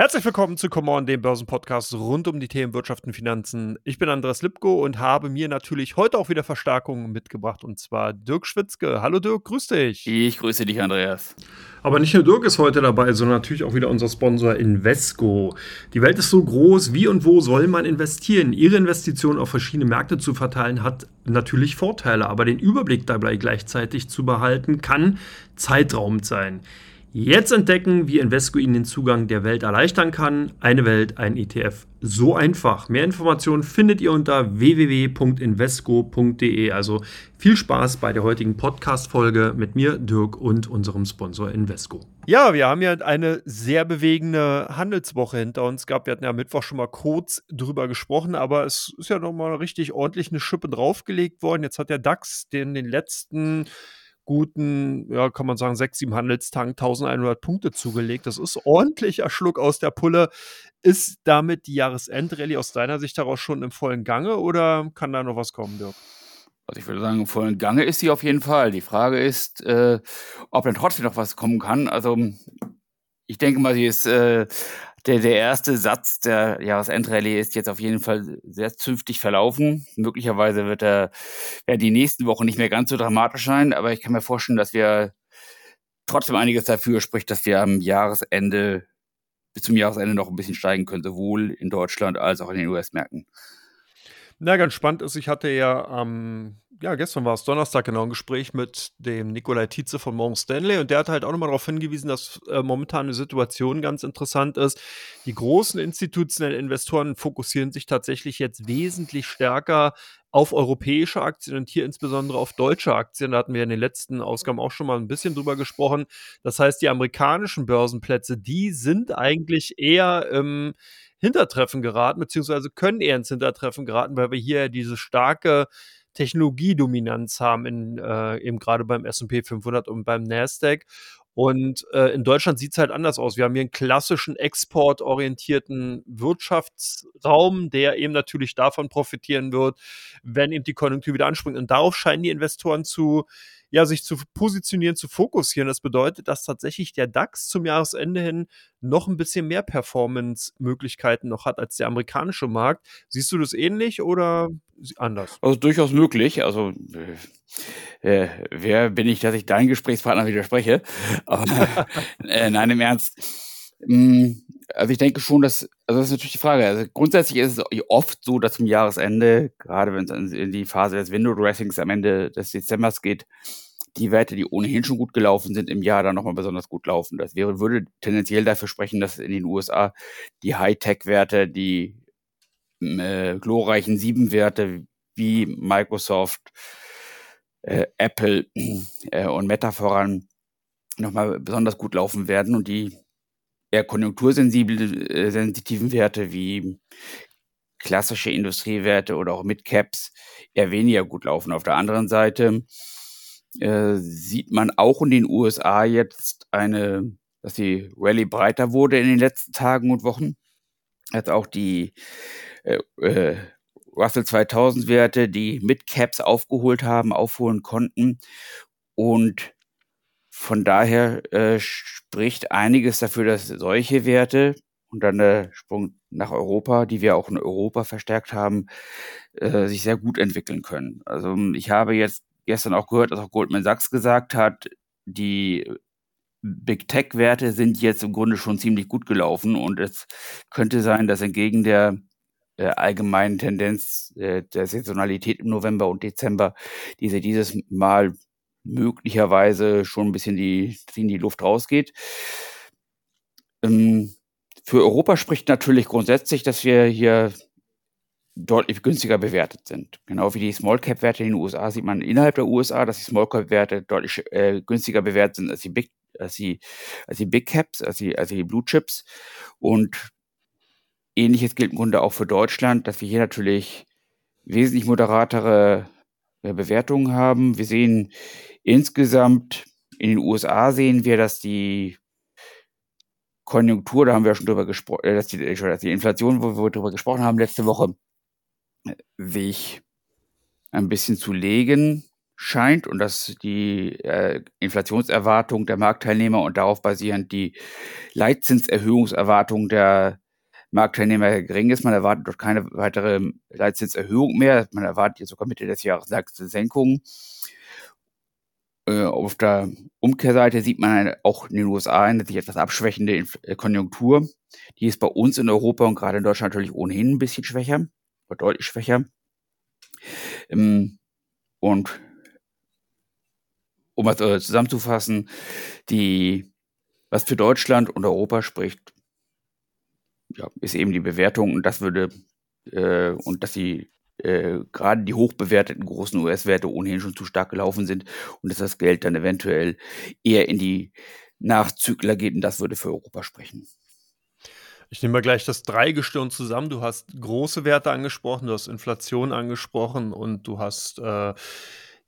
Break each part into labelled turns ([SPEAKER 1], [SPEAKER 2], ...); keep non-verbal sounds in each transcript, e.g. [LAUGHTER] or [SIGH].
[SPEAKER 1] Herzlich willkommen zu Come On, dem Börsenpodcast rund um die Themen Wirtschaft und Finanzen. Ich bin Andreas Lipko und habe mir natürlich heute auch wieder Verstärkungen mitgebracht und zwar Dirk Schwitzke. Hallo Dirk, grüß dich.
[SPEAKER 2] Ich grüße dich, Andreas.
[SPEAKER 1] Aber nicht nur Dirk ist heute dabei, sondern natürlich auch wieder unser Sponsor Invesco. Die Welt ist so groß, wie und wo soll man investieren? Ihre Investitionen auf verschiedene Märkte zu verteilen hat natürlich Vorteile, aber den Überblick dabei gleichzeitig zu behalten kann zeitraubend sein. Jetzt entdecken, wie Invesco Ihnen den Zugang der Welt erleichtern kann. Eine Welt, ein ETF. So einfach. Mehr Informationen findet ihr unter www.invesco.de. Also viel Spaß bei der heutigen Podcast-Folge mit mir, Dirk, und unserem Sponsor Invesco. Ja, wir haben ja eine sehr bewegende Handelswoche hinter uns gehabt. Wir hatten ja am Mittwoch schon mal kurz drüber gesprochen, aber es ist ja nochmal richtig ordentlich eine Schippe draufgelegt worden. Jetzt hat der DAX den, den letzten guten, ja, kann man sagen, sechs, sieben Handelstagen 1100 Punkte zugelegt. Das ist ordentlicher Schluck aus der Pulle. Ist damit die Jahresendrallye aus deiner Sicht daraus schon im vollen Gange oder kann da noch was kommen, Dirk?
[SPEAKER 2] Also ich würde sagen, im vollen Gange ist sie auf jeden Fall. Die Frage ist, äh, ob dann trotzdem noch was kommen kann. Also ich denke mal, sie ist äh, der, der erste Satz der Jahresendrallye ist jetzt auf jeden Fall sehr zünftig verlaufen. Möglicherweise wird er, werden die nächsten Wochen nicht mehr ganz so dramatisch sein, aber ich kann mir vorstellen, dass wir trotzdem einiges dafür spricht, dass wir am Jahresende, bis zum Jahresende noch ein bisschen steigen können, sowohl in Deutschland als auch in den US-Märkten.
[SPEAKER 1] Na, ganz spannend ist, ich hatte ja am ja, gestern war es Donnerstag genau ein Gespräch mit dem Nikolai Tietze von Morgan Stanley und der hat halt auch nochmal darauf hingewiesen, dass äh, momentan eine Situation ganz interessant ist. Die großen institutionellen Investoren fokussieren sich tatsächlich jetzt wesentlich stärker auf europäische Aktien und hier insbesondere auf deutsche Aktien. Da hatten wir in den letzten Ausgaben auch schon mal ein bisschen drüber gesprochen. Das heißt, die amerikanischen Börsenplätze, die sind eigentlich eher im Hintertreffen geraten, beziehungsweise können eher ins Hintertreffen geraten, weil wir hier diese starke Technologiedominanz haben, in, äh, eben gerade beim SP 500 und beim Nasdaq. Und äh, in Deutschland sieht es halt anders aus. Wir haben hier einen klassischen exportorientierten Wirtschaftsraum, der eben natürlich davon profitieren wird, wenn eben die Konjunktur wieder anspringt. Und darauf scheinen die Investoren zu ja, sich zu positionieren, zu fokussieren. Das bedeutet, dass tatsächlich der DAX zum Jahresende hin noch ein bisschen mehr Performance-Möglichkeiten noch hat als der amerikanische Markt. Siehst du das ähnlich oder anders?
[SPEAKER 2] Also durchaus möglich. Also äh, äh wer bin ich, dass ich deinen Gesprächspartner widerspreche? Aber, [LAUGHS] äh, nein, im Ernst. Hm, also ich denke schon, dass, also das ist natürlich die Frage. Also grundsätzlich ist es oft so, dass zum Jahresende, gerade wenn es in die Phase des Window Dressings am Ende des Dezembers geht, die Werte, die ohnehin schon gut gelaufen sind, im Jahr dann nochmal besonders gut laufen. Das wäre, würde tendenziell dafür sprechen, dass in den USA die Hightech-Werte, die äh, glorreichen Sieben-Werte wie Microsoft, äh, Apple äh, und Meta voran nochmal besonders gut laufen werden und die eher konjunktursensitiven äh, Werte wie klassische Industriewerte oder auch Midcaps eher weniger gut laufen. Auf der anderen Seite äh, sieht man auch in den USA jetzt eine, dass die Rallye breiter wurde in den letzten Tagen und Wochen. Als auch die äh, äh, Russell 2000 Werte, die Midcaps aufgeholt haben, aufholen konnten. Und von daher äh, spricht einiges dafür, dass solche Werte und dann der Sprung nach Europa, die wir auch in Europa verstärkt haben, äh, sich sehr gut entwickeln können. Also ich habe jetzt gestern auch gehört, dass auch Goldman Sachs gesagt hat, die Big Tech-Werte sind jetzt im Grunde schon ziemlich gut gelaufen und es könnte sein, dass entgegen der äh, allgemeinen Tendenz äh, der Saisonalität im November und Dezember diese dieses Mal möglicherweise schon ein bisschen die, in die Luft rausgeht. Ähm, für Europa spricht natürlich grundsätzlich, dass wir hier deutlich günstiger bewertet sind. Genau wie die Small Cap Werte in den USA sieht man innerhalb der USA, dass die Small Cap Werte deutlich äh, günstiger bewertet sind als die Big als die, als die Big Caps, als die, als die Blue Chips und ähnliches gilt im Grunde auch für Deutschland, dass wir hier natürlich wesentlich moderatere Bewertungen haben. Wir sehen Insgesamt in den USA sehen wir, dass die Konjunktur, da haben wir schon drüber gesprochen, äh, dass die, äh, dass die Inflation, wo wir drüber gesprochen haben letzte Woche, sich ein bisschen zu legen scheint und dass die äh, Inflationserwartung der Marktteilnehmer und darauf basierend die Leitzinserhöhungserwartung der Marktteilnehmer gering ist. Man erwartet dort keine weitere Leitzinserhöhung mehr. Man erwartet jetzt sogar Mitte des Jahres Senkungen. Äh, auf der Umkehrseite sieht man eine, auch in den USA eine sich etwas abschwächende äh, Konjunktur. Die ist bei uns in Europa und gerade in Deutschland natürlich ohnehin ein bisschen schwächer, oder deutlich schwächer. Ähm, und um es äh, zusammenzufassen, die, was für Deutschland und Europa spricht, ja, ist eben die Bewertung und das würde äh, und dass die äh, gerade die hochbewerteten großen US-Werte ohnehin schon zu stark gelaufen sind und dass das Geld dann eventuell eher in die Nachzügler geht und das würde für Europa sprechen.
[SPEAKER 1] Ich nehme mal gleich das Dreigestirn zusammen. Du hast große Werte angesprochen, du hast Inflation angesprochen und du hast äh,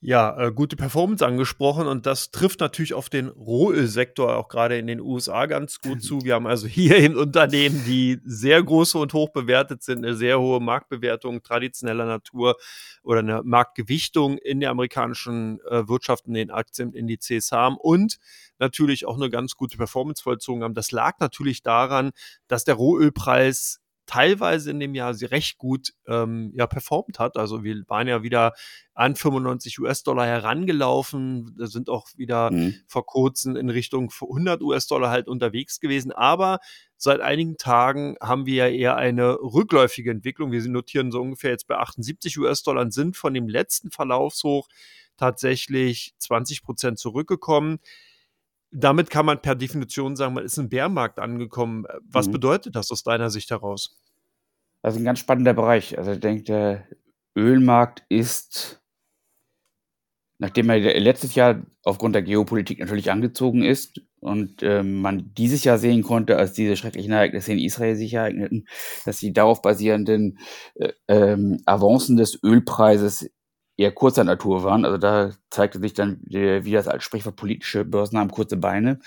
[SPEAKER 1] ja, äh, gute Performance angesprochen und das trifft natürlich auf den Rohölsektor auch gerade in den USA ganz gut [LAUGHS] zu. Wir haben also hier in Unternehmen, die sehr große und hoch bewertet sind, eine sehr hohe Marktbewertung traditioneller Natur oder eine Marktgewichtung in der amerikanischen äh, Wirtschaft in den Aktienindizes haben und natürlich auch eine ganz gute Performance vollzogen haben. Das lag natürlich daran, dass der Rohölpreis teilweise in dem Jahr recht gut ähm, ja, performt hat. Also wir waren ja wieder an 95 US-Dollar herangelaufen, sind auch wieder mhm. vor kurzem in Richtung 100 US-Dollar halt unterwegs gewesen. Aber seit einigen Tagen haben wir ja eher eine rückläufige Entwicklung. Wir notieren so ungefähr jetzt bei 78 US-Dollar und sind von dem letzten Verlaufshoch tatsächlich 20 Prozent zurückgekommen damit kann man per Definition sagen, man ist im Bärmarkt angekommen. Was mhm. bedeutet das aus deiner Sicht heraus?
[SPEAKER 2] Das ist ein ganz spannender Bereich. Also ich denke, der Ölmarkt ist, nachdem er letztes Jahr aufgrund der Geopolitik natürlich angezogen ist und äh, man dieses Jahr sehen konnte, als diese schrecklichen Ereignisse in Israel sich ereigneten, dass die darauf basierenden äh, ähm, Avancen des Ölpreises eher kurzer Natur waren. Also da zeigte sich dann, wie das als Sprichwort politische Börsen haben kurze Beine,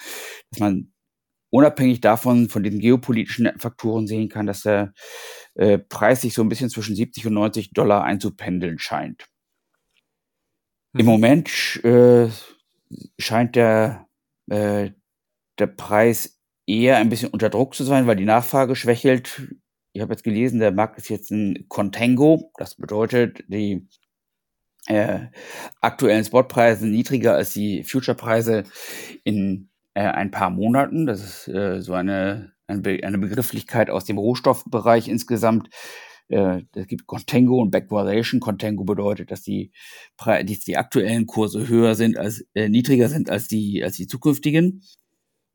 [SPEAKER 2] dass man unabhängig davon, von den geopolitischen Faktoren sehen kann, dass der äh, Preis sich so ein bisschen zwischen 70 und 90 Dollar einzupendeln scheint. Mhm. Im Moment äh, scheint der, äh, der Preis eher ein bisschen unter Druck zu sein, weil die Nachfrage schwächelt. Ich habe jetzt gelesen, der Markt ist jetzt ein Contango. Das bedeutet, die äh, aktuellen Spotpreise niedriger als die Future-Preise in äh, ein paar Monaten. Das ist äh, so eine, eine, Be eine Begrifflichkeit aus dem Rohstoffbereich insgesamt. Äh, es gibt Contango und Backwardation. Contango bedeutet, dass die, Pre die, die aktuellen Kurse höher sind als äh, niedriger sind als die als die zukünftigen.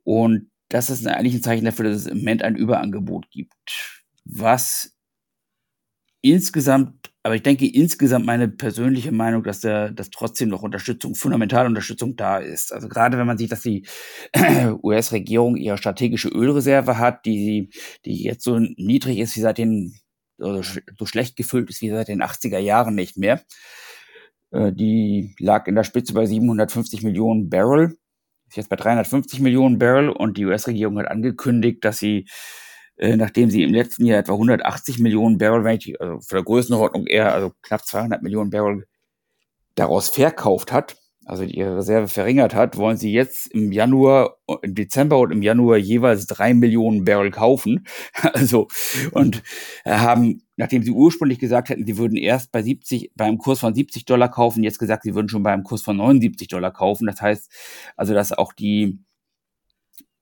[SPEAKER 2] Und das ist eigentlich ein Zeichen dafür, dass es im Moment ein Überangebot gibt, was insgesamt, aber ich denke insgesamt meine persönliche Meinung, dass der, dass trotzdem noch Unterstützung, fundamentale Unterstützung da ist. Also gerade wenn man sieht, dass die [CLEARS THROAT] US-Regierung ihre strategische Ölreserve hat, die, die jetzt so niedrig ist wie seit den, oder so schlecht gefüllt ist wie seit den 80er Jahren nicht mehr. Äh, die lag in der Spitze bei 750 Millionen Barrel, ist jetzt bei 350 Millionen Barrel und die US-Regierung hat angekündigt, dass sie äh, nachdem sie im letzten Jahr etwa 180 Millionen Barrel, also für der Größenordnung eher, also knapp 200 Millionen Barrel daraus verkauft hat, also ihre Reserve verringert hat, wollen sie jetzt im Januar, im Dezember und im Januar jeweils drei Millionen Barrel kaufen. [LAUGHS] Also, und haben, nachdem sie ursprünglich gesagt hätten, sie würden erst bei 70, beim Kurs von 70 Dollar kaufen, jetzt gesagt, sie würden schon beim Kurs von 79 Dollar kaufen. Das heißt, also, dass auch die,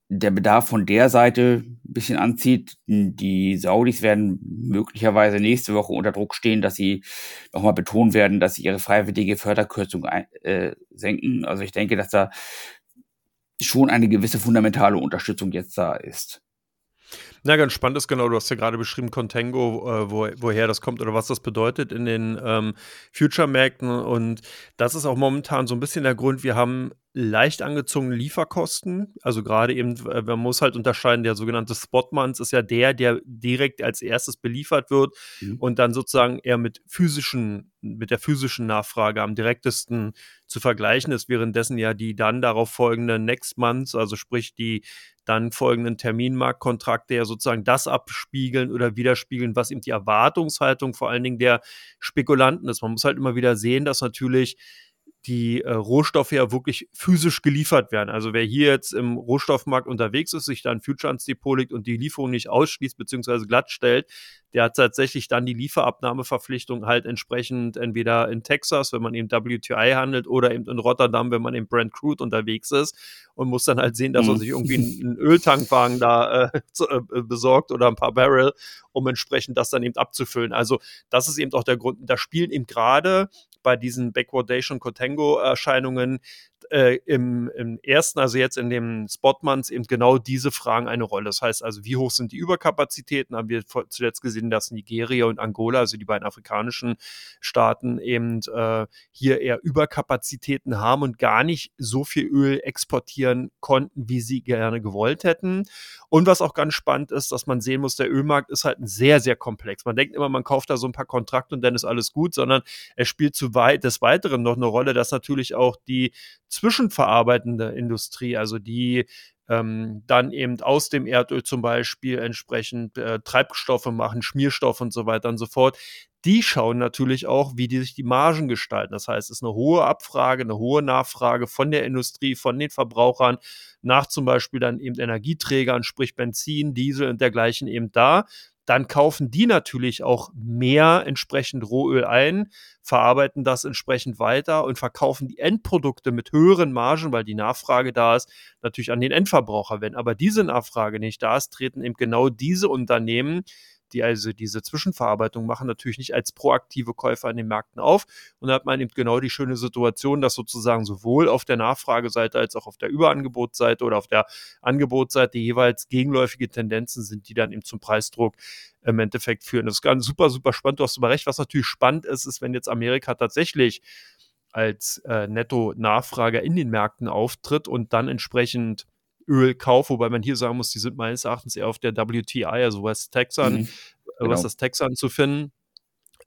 [SPEAKER 2] der Bedarf von der Seite ein bisschen anzieht. Die Saudis werden möglicherweise nächste Woche unter Druck stehen, dass sie nochmal betonen werden, dass sie ihre freiwillige Förderkürzung ein, äh, senken. Also ich denke, dass da schon eine gewisse fundamentale Unterstützung jetzt da ist.
[SPEAKER 1] Na, ganz spannend ist genau, du hast ja gerade beschrieben, Contango, äh, wo, woher das kommt oder was das bedeutet in den ähm, Future-Märkten. Und das ist auch momentan so ein bisschen der Grund, wir haben leicht angezogene Lieferkosten. Also gerade eben, äh, man muss halt unterscheiden, der sogenannte Spotmonth ist ja der, der direkt als erstes beliefert wird mhm. und dann sozusagen eher mit physischen, mit der physischen Nachfrage am direktesten zu vergleichen ist, währenddessen ja die dann darauf folgenden Next Months, also sprich die dann folgenden Terminmarktkontrakte ja sozusagen das abspiegeln oder widerspiegeln, was eben die Erwartungshaltung vor allen Dingen der Spekulanten ist. Man muss halt immer wieder sehen, dass natürlich die äh, Rohstoffe ja wirklich physisch geliefert werden. Also wer hier jetzt im Rohstoffmarkt unterwegs ist, sich dann Future ans Depot legt und die Lieferung nicht ausschließt bzw. glattstellt, der hat tatsächlich dann die Lieferabnahmeverpflichtung halt entsprechend entweder in Texas, wenn man eben WTI handelt, oder eben in Rotterdam, wenn man im Brent Crude unterwegs ist und muss dann halt sehen, dass er mhm. sich irgendwie einen, Öltankwagen da äh, [LAUGHS] zu, äh, besorgt oder ein paar Barrel, um entsprechend das dann eben abzufüllen. Also das ist eben auch der Grund. Da spielen eben gerade bei diesen Backwardation Contango-Erscheinungen äh, im, im, ersten, also jetzt in dem Spotmonths, eben genau diese Fragen eine Rolle. Das heißt also, wie hoch sind die Überkapazitäten? Haben wir zuletzt gesehen, dass Nigeria und Angola, also die beiden afrikanischen Staaten, eben äh, hier eher Überkapazitäten haben und gar nicht so viel Öl exportieren konnten, wie sie gerne gewollt hätten. Und was auch ganz spannend ist, dass man sehen muss, der Ölmarkt ist halt sehr, sehr komplex. Man denkt immer, man kauft da so ein paar Kontrakte und dann ist alles gut, sondern er spielt zu weit des Weiteren noch eine Rolle, dass natürlich auch die zwischenverarbeitende Industrie, also die ähm, dann eben aus dem Erdöl zum Beispiel entsprechend äh, Treibstoffe machen, Schmierstoffe und so weiter und so fort. Die schauen natürlich auch, wie die sich die Margen gestalten. Das heißt, es ist eine hohe Abfrage, eine hohe Nachfrage von der Industrie, von den Verbrauchern nach zum Beispiel dann eben Energieträgern, sprich Benzin, Diesel und dergleichen eben da dann kaufen die natürlich auch mehr entsprechend Rohöl ein, verarbeiten das entsprechend weiter und verkaufen die Endprodukte mit höheren Margen, weil die Nachfrage da ist, natürlich an den Endverbraucher. Wenn aber diese Nachfrage nicht da ist, treten eben genau diese Unternehmen die also diese Zwischenverarbeitung machen, natürlich nicht als proaktive Käufer an den Märkten auf. Und da hat man eben genau die schöne Situation, dass sozusagen sowohl auf der Nachfrageseite als auch auf der Überangebotsseite oder auf der Angebotsseite jeweils gegenläufige Tendenzen sind, die dann eben zum Preisdruck im Endeffekt führen. Das ist ganz super, super spannend. Du hast aber recht. Was natürlich spannend ist, ist, wenn jetzt Amerika tatsächlich als äh, Netto-Nachfrager in den Märkten auftritt und dann entsprechend Ölkauf, wobei man hier sagen muss, die sind meines Erachtens eher auf der WTI, also West Texan, mhm, genau. was das Texan zu finden.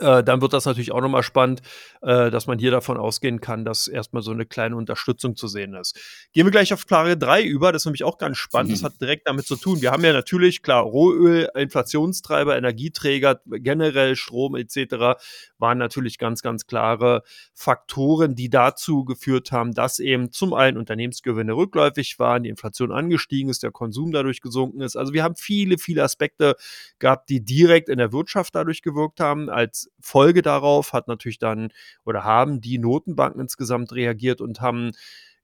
[SPEAKER 1] Äh, dann wird das natürlich auch nochmal spannend, äh, dass man hier davon ausgehen kann, dass erstmal so eine kleine Unterstützung zu sehen ist. Gehen wir gleich auf Klare 3 über, das ist nämlich auch ganz spannend, mhm. das hat direkt damit zu tun. Wir haben ja natürlich, klar, Rohöl, Inflationstreiber, Energieträger, generell Strom etc. waren natürlich ganz, ganz klare Faktoren, die dazu geführt haben, dass eben zum einen Unternehmensgewinne rückläufig waren, die Inflation angestiegen ist, der Konsum dadurch gesunken ist. Also wir haben viele, viele Aspekte gehabt, die direkt in der Wirtschaft dadurch gewirkt haben, als Folge darauf hat natürlich dann oder haben die Notenbanken insgesamt reagiert und haben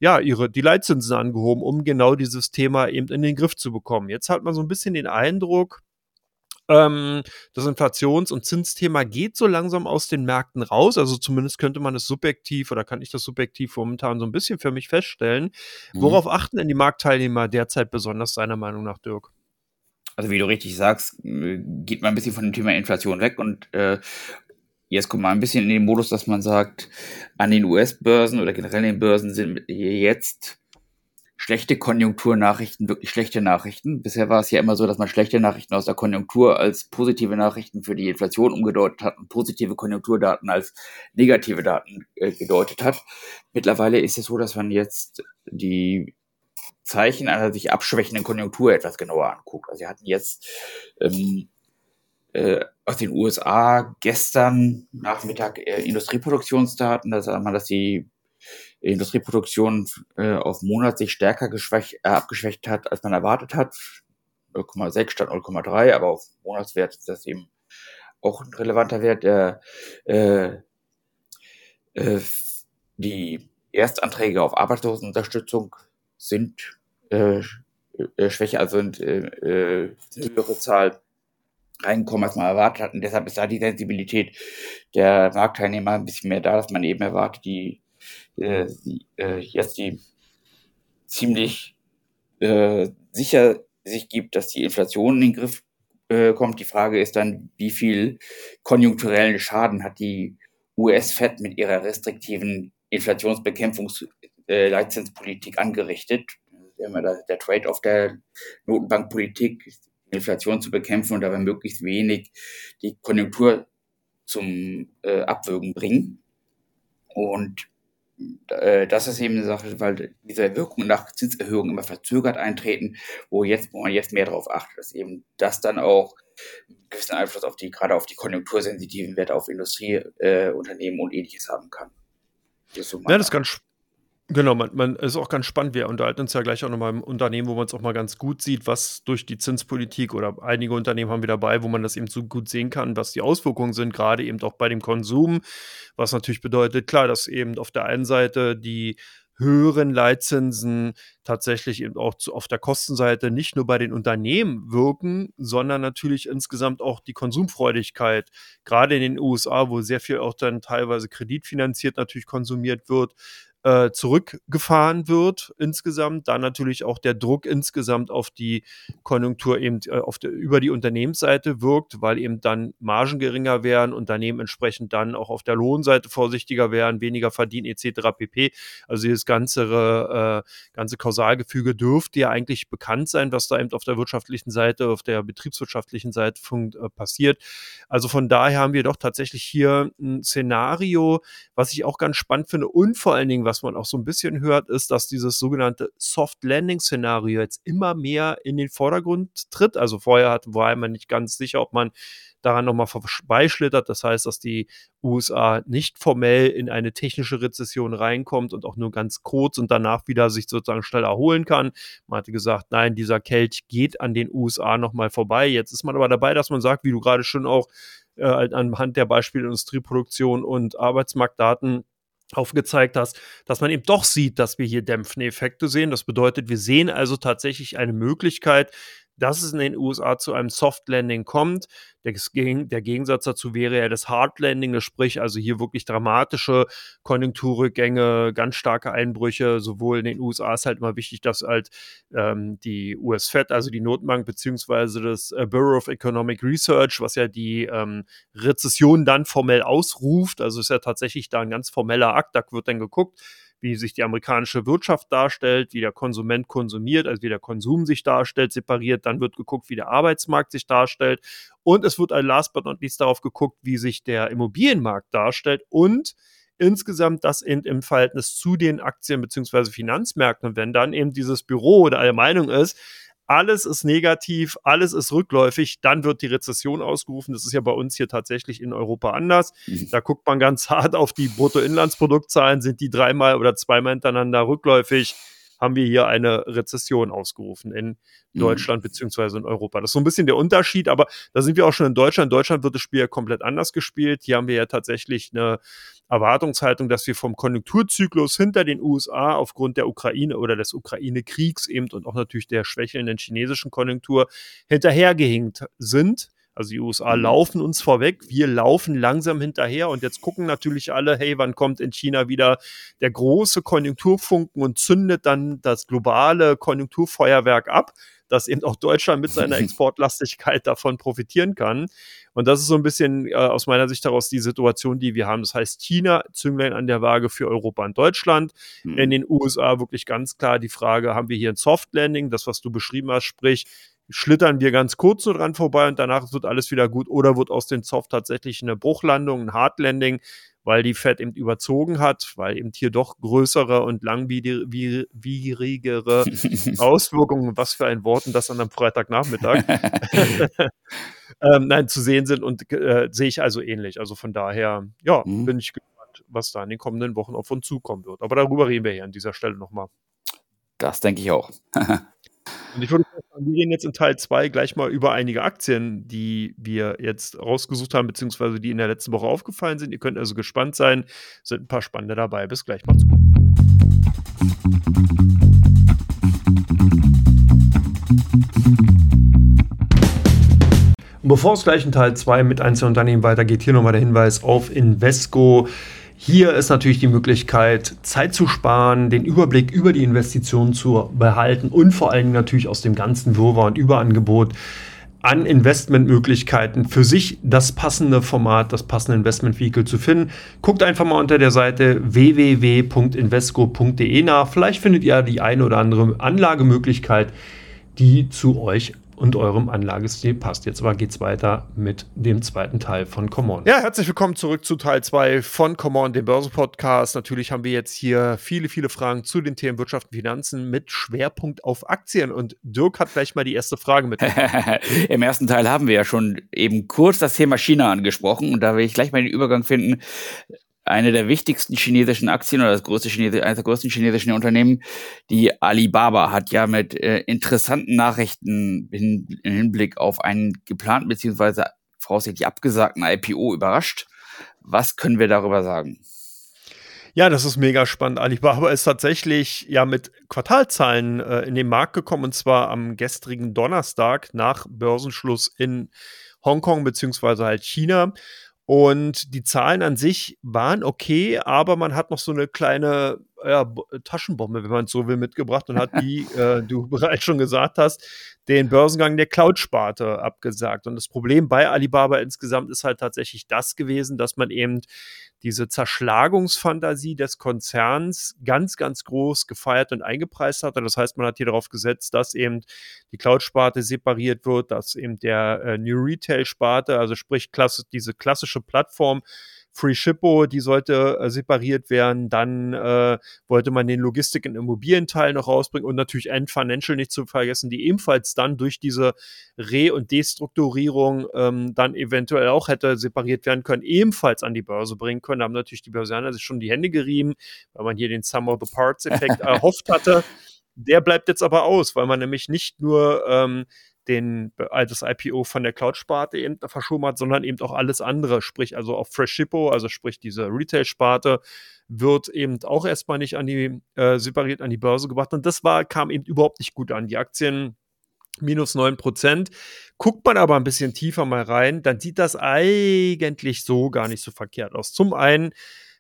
[SPEAKER 1] ja, ihre, die Leitzinsen angehoben, um genau dieses Thema eben in den Griff zu bekommen. Jetzt hat man so ein bisschen den Eindruck, ähm, das Inflations- und Zinsthema geht so langsam aus den Märkten raus. Also zumindest könnte man es subjektiv oder kann ich das subjektiv momentan so ein bisschen für mich feststellen. Mhm. Worauf achten denn die Marktteilnehmer derzeit besonders deiner Meinung nach, Dirk?
[SPEAKER 2] Also wie du richtig sagst, äh, geht man ein bisschen von dem Thema Inflation weg und äh, jetzt kommt man ein bisschen in den Modus, dass man sagt, an den US-Börsen oder generell den Börsen sind jetzt schlechte Konjunkturnachrichten wirklich schlechte Nachrichten. Bisher war es ja immer so, dass man schlechte Nachrichten aus der Konjunktur als positive Nachrichten für die Inflation umgedeutet hat und positive Konjunkturdaten als negative Daten äh, gedeutet hat. Mittlerweile ist es so, dass man jetzt die Zeichen einer sich abschwächenden Konjunktur etwas genauer anguckt. Also wir hatten jetzt ähm, äh, aus den USA gestern Nachmittag äh, Industrieproduktionsdaten. Da sah man, dass die Industrieproduktion äh, auf Monat sich stärker äh, abgeschwächt hat, als man erwartet hat. 0,6 statt 0,3, aber auf Monatswert ist das eben auch ein relevanter Wert. Der, äh, äh, die Erstanträge auf Arbeitslosenunterstützung sind äh, äh, schwächer, also sind äh, äh, höhere Zahl reinkommen, als man erwartet hat. Und deshalb ist da die Sensibilität der Marktteilnehmer ein bisschen mehr da, dass man eben erwartet, die, äh, die äh, jetzt die ziemlich äh, sicher sich gibt, dass die Inflation in den Griff äh, kommt. Die Frage ist dann, wie viel konjunkturellen Schaden hat die US-Fed mit ihrer restriktiven Inflationsbekämpfungsleitzinspolitik äh, angerichtet immer der, der Trade-off der Notenbankpolitik, Inflation zu bekämpfen und dabei möglichst wenig die Konjunktur zum äh, Abwürgen bringen. Und äh, das ist eben eine Sache, weil diese Wirkungen nach Zinserhöhungen immer verzögert eintreten, wo jetzt, wo man jetzt mehr darauf achtet, dass eben das dann auch einen gewissen Einfluss auf die, gerade auf die konjunktursensitiven Werte, auf Industrieunternehmen äh, und ähnliches haben kann.
[SPEAKER 1] Das so ja, das ist ganz, Genau, man, man ist auch ganz spannend. Wir unterhalten uns ja gleich auch nochmal im Unternehmen, wo man es auch mal ganz gut sieht, was durch die Zinspolitik oder einige Unternehmen haben wir dabei, wo man das eben so gut sehen kann, was die Auswirkungen sind, gerade eben auch bei dem Konsum. Was natürlich bedeutet, klar, dass eben auf der einen Seite die höheren Leitzinsen tatsächlich eben auch zu, auf der Kostenseite nicht nur bei den Unternehmen wirken, sondern natürlich insgesamt auch die Konsumfreudigkeit, gerade in den USA, wo sehr viel auch dann teilweise kreditfinanziert natürlich konsumiert wird, äh, zurückgefahren wird insgesamt. Dann natürlich auch der Druck insgesamt auf die Konjunktur eben äh, auf der, über die Unternehmensseite wirkt, weil eben dann Margen geringer werden, Unternehmen entsprechend dann auch auf der Lohnseite vorsichtiger werden, weniger verdienen etc. pp. Also dieses ganze, äh, ganze Kausalgefüge dürfte ja eigentlich bekannt sein, was da eben auf der wirtschaftlichen Seite, auf der betriebswirtschaftlichen Seite äh, passiert. Also von daher haben wir doch tatsächlich hier ein Szenario, was ich auch ganz spannend finde und vor allen Dingen, was was man auch so ein bisschen hört, ist, dass dieses sogenannte Soft Landing Szenario jetzt immer mehr in den Vordergrund tritt. Also vorher hat, war man nicht ganz sicher, ob man daran nochmal vorbeischlittert. Das heißt, dass die USA nicht formell in eine technische Rezession reinkommt und auch nur ganz kurz und danach wieder sich sozusagen schnell erholen kann. Man hatte gesagt, nein, dieser Kelch geht an den USA nochmal vorbei. Jetzt ist man aber dabei, dass man sagt, wie du gerade schon auch äh, anhand der Beispiele Industrieproduktion und Arbeitsmarktdaten aufgezeigt hast, dass man eben doch sieht, dass wir hier dämpfende Effekte sehen. Das bedeutet, wir sehen also tatsächlich eine Möglichkeit, dass es in den USA zu einem Soft Landing kommt. Der, der, Gegensatz dazu wäre ja das Hard Landing, sprich also hier wirklich dramatische Konjunkturrückgänge, ganz starke Einbrüche. Sowohl in den USA ist halt immer wichtig, dass halt ähm, die US-Fed, also die Notbank beziehungsweise das äh, Bureau of Economic Research, was ja die ähm, Rezession dann formell ausruft, also ist ja tatsächlich da ein ganz formeller Akt, da wird dann geguckt, wie sich die amerikanische Wirtschaft darstellt, wie der Konsument konsumiert, also wie der Konsum sich darstellt, separiert. Dann wird geguckt, wie der Arbeitsmarkt sich darstellt. Und es wird last but not least darauf geguckt, wie sich der Immobilienmarkt darstellt und insgesamt das in, im Verhältnis zu den Aktien bzw. Finanzmärkten. Und wenn dann eben dieses Büro oder der Meinung ist, alles ist negativ, alles ist rückläufig, dann wird die Rezession ausgerufen. Das ist ja bei uns hier tatsächlich in Europa anders. Mhm. Da guckt man ganz [LAUGHS] hart auf die Bruttoinlandsproduktzahlen, sind die dreimal oder zweimal hintereinander rückläufig, haben wir hier eine Rezession ausgerufen in mhm. Deutschland beziehungsweise in Europa. Das ist so ein bisschen der Unterschied, aber da sind wir auch schon in Deutschland. In Deutschland wird das Spiel ja komplett anders gespielt. Hier haben wir ja tatsächlich eine Erwartungshaltung, dass wir vom Konjunkturzyklus hinter den USA aufgrund der Ukraine oder des Ukraine-Kriegs eben und auch natürlich der schwächelnden chinesischen Konjunktur hinterhergehinkt sind. Also die USA mhm. laufen uns vorweg, wir laufen langsam hinterher und jetzt gucken natürlich alle, hey, wann kommt in China wieder der große Konjunkturfunken und zündet dann das globale Konjunkturfeuerwerk ab dass eben auch Deutschland mit seiner [LAUGHS] Exportlastigkeit davon profitieren kann. Und das ist so ein bisschen äh, aus meiner Sicht heraus die Situation, die wir haben. Das heißt, China, Zünglein an der Waage für Europa und Deutschland. Mhm. In den USA wirklich ganz klar die Frage, haben wir hier ein Soft Landing, das, was du beschrieben hast, sprich, schlittern wir ganz kurz so dran vorbei und danach wird alles wieder gut oder wird aus den Soft tatsächlich eine Bruchlandung, ein Hard Landing, weil die Fed eben überzogen hat, weil eben hier doch größere und langwierigere [LAUGHS] Auswirkungen, was für ein Worten das an einem Freitagnachmittag, [LAUGHS] [LAUGHS] ähm, nein, zu sehen sind und äh, sehe ich also ähnlich. Also von daher, ja, mhm. bin ich gespannt, was da in den kommenden Wochen auf uns zukommen wird. Aber darüber reden wir hier an dieser Stelle nochmal.
[SPEAKER 2] Das denke ich auch.
[SPEAKER 1] Und ich würde sagen, wir reden jetzt in Teil 2 gleich mal über einige Aktien, die wir jetzt rausgesucht haben, beziehungsweise die in der letzten Woche aufgefallen sind. Ihr könnt also gespannt sein. Es sind ein paar spannende dabei. Bis gleich, macht's gut. Bevor es gleich in Teil 2 mit Einzelunternehmen weitergeht, hier nochmal der Hinweis auf Invesco. Hier ist natürlich die Möglichkeit, Zeit zu sparen, den Überblick über die Investitionen zu behalten und vor allem natürlich aus dem ganzen Wirrwarr und Überangebot an Investmentmöglichkeiten für sich das passende Format, das passende Investmentvehikel zu finden. Guckt einfach mal unter der Seite www.invesco.de nach. Vielleicht findet ihr die eine oder andere Anlagemöglichkeit, die zu euch und eurem Anlagestil passt. Jetzt aber geht es weiter mit dem zweiten Teil von Come On. Ja, herzlich willkommen zurück zu Teil 2 von Come On, dem Börsenpodcast. Natürlich haben wir jetzt hier viele, viele Fragen zu den Themen Wirtschaft und Finanzen mit Schwerpunkt auf Aktien. Und Dirk hat gleich mal die erste Frage mit. [LAUGHS]
[SPEAKER 2] Im ersten Teil haben wir ja schon eben kurz das Thema China angesprochen und da will ich gleich mal den Übergang finden eine der wichtigsten chinesischen Aktien oder das größte Chinesi eines der größten chinesischen Unternehmen, die Alibaba, hat ja mit äh, interessanten Nachrichten hin, im Hinblick auf einen geplanten beziehungsweise voraussichtlich abgesagten IPO überrascht. Was können wir darüber sagen?
[SPEAKER 1] Ja, das ist mega spannend. Alibaba ist tatsächlich ja mit Quartalzahlen äh, in den Markt gekommen und zwar am gestrigen Donnerstag nach Börsenschluss in Hongkong beziehungsweise halt China. Und die Zahlen an sich waren okay, aber man hat noch so eine kleine ja, Taschenbombe, wenn man es so will, mitgebracht und hat, [LAUGHS] wie äh, du [LAUGHS] bereits schon gesagt hast, den Börsengang der Cloud-Sparte abgesagt. Und das Problem bei Alibaba insgesamt ist halt tatsächlich das gewesen, dass man eben diese Zerschlagungsfantasie des Konzerns ganz, ganz groß gefeiert und eingepreist hatte. Das heißt, man hat hier darauf gesetzt, dass eben die Cloud-Sparte separiert wird, dass eben der äh, New Retail-Sparte, also sprich klasse, diese klassische Plattform, Free Shippo, die sollte äh, separiert werden. Dann äh, wollte man den Logistik- und Immobilienteil noch rausbringen und natürlich End Financial nicht zu vergessen, die ebenfalls dann durch diese Re- und Destrukturierung ähm, dann eventuell auch hätte separiert werden können, ebenfalls an die Börse bringen können. Da haben natürlich die Börsianer sich schon die Hände gerieben, weil man hier den Sum of the Parts-Effekt [LAUGHS] erhofft hatte. Der bleibt jetzt aber aus, weil man nämlich nicht nur ähm, den, das IPO von der Cloud-Sparte eben verschoben hat, sondern eben auch alles andere, sprich also auch Freshippo, also sprich diese Retail-Sparte, wird eben auch erstmal nicht an die, äh, separiert an die Börse gebracht. Und das war, kam eben überhaupt nicht gut an. Die Aktien minus 9 Prozent. Guckt man aber ein bisschen tiefer mal rein, dann sieht das eigentlich so gar nicht so verkehrt aus. Zum einen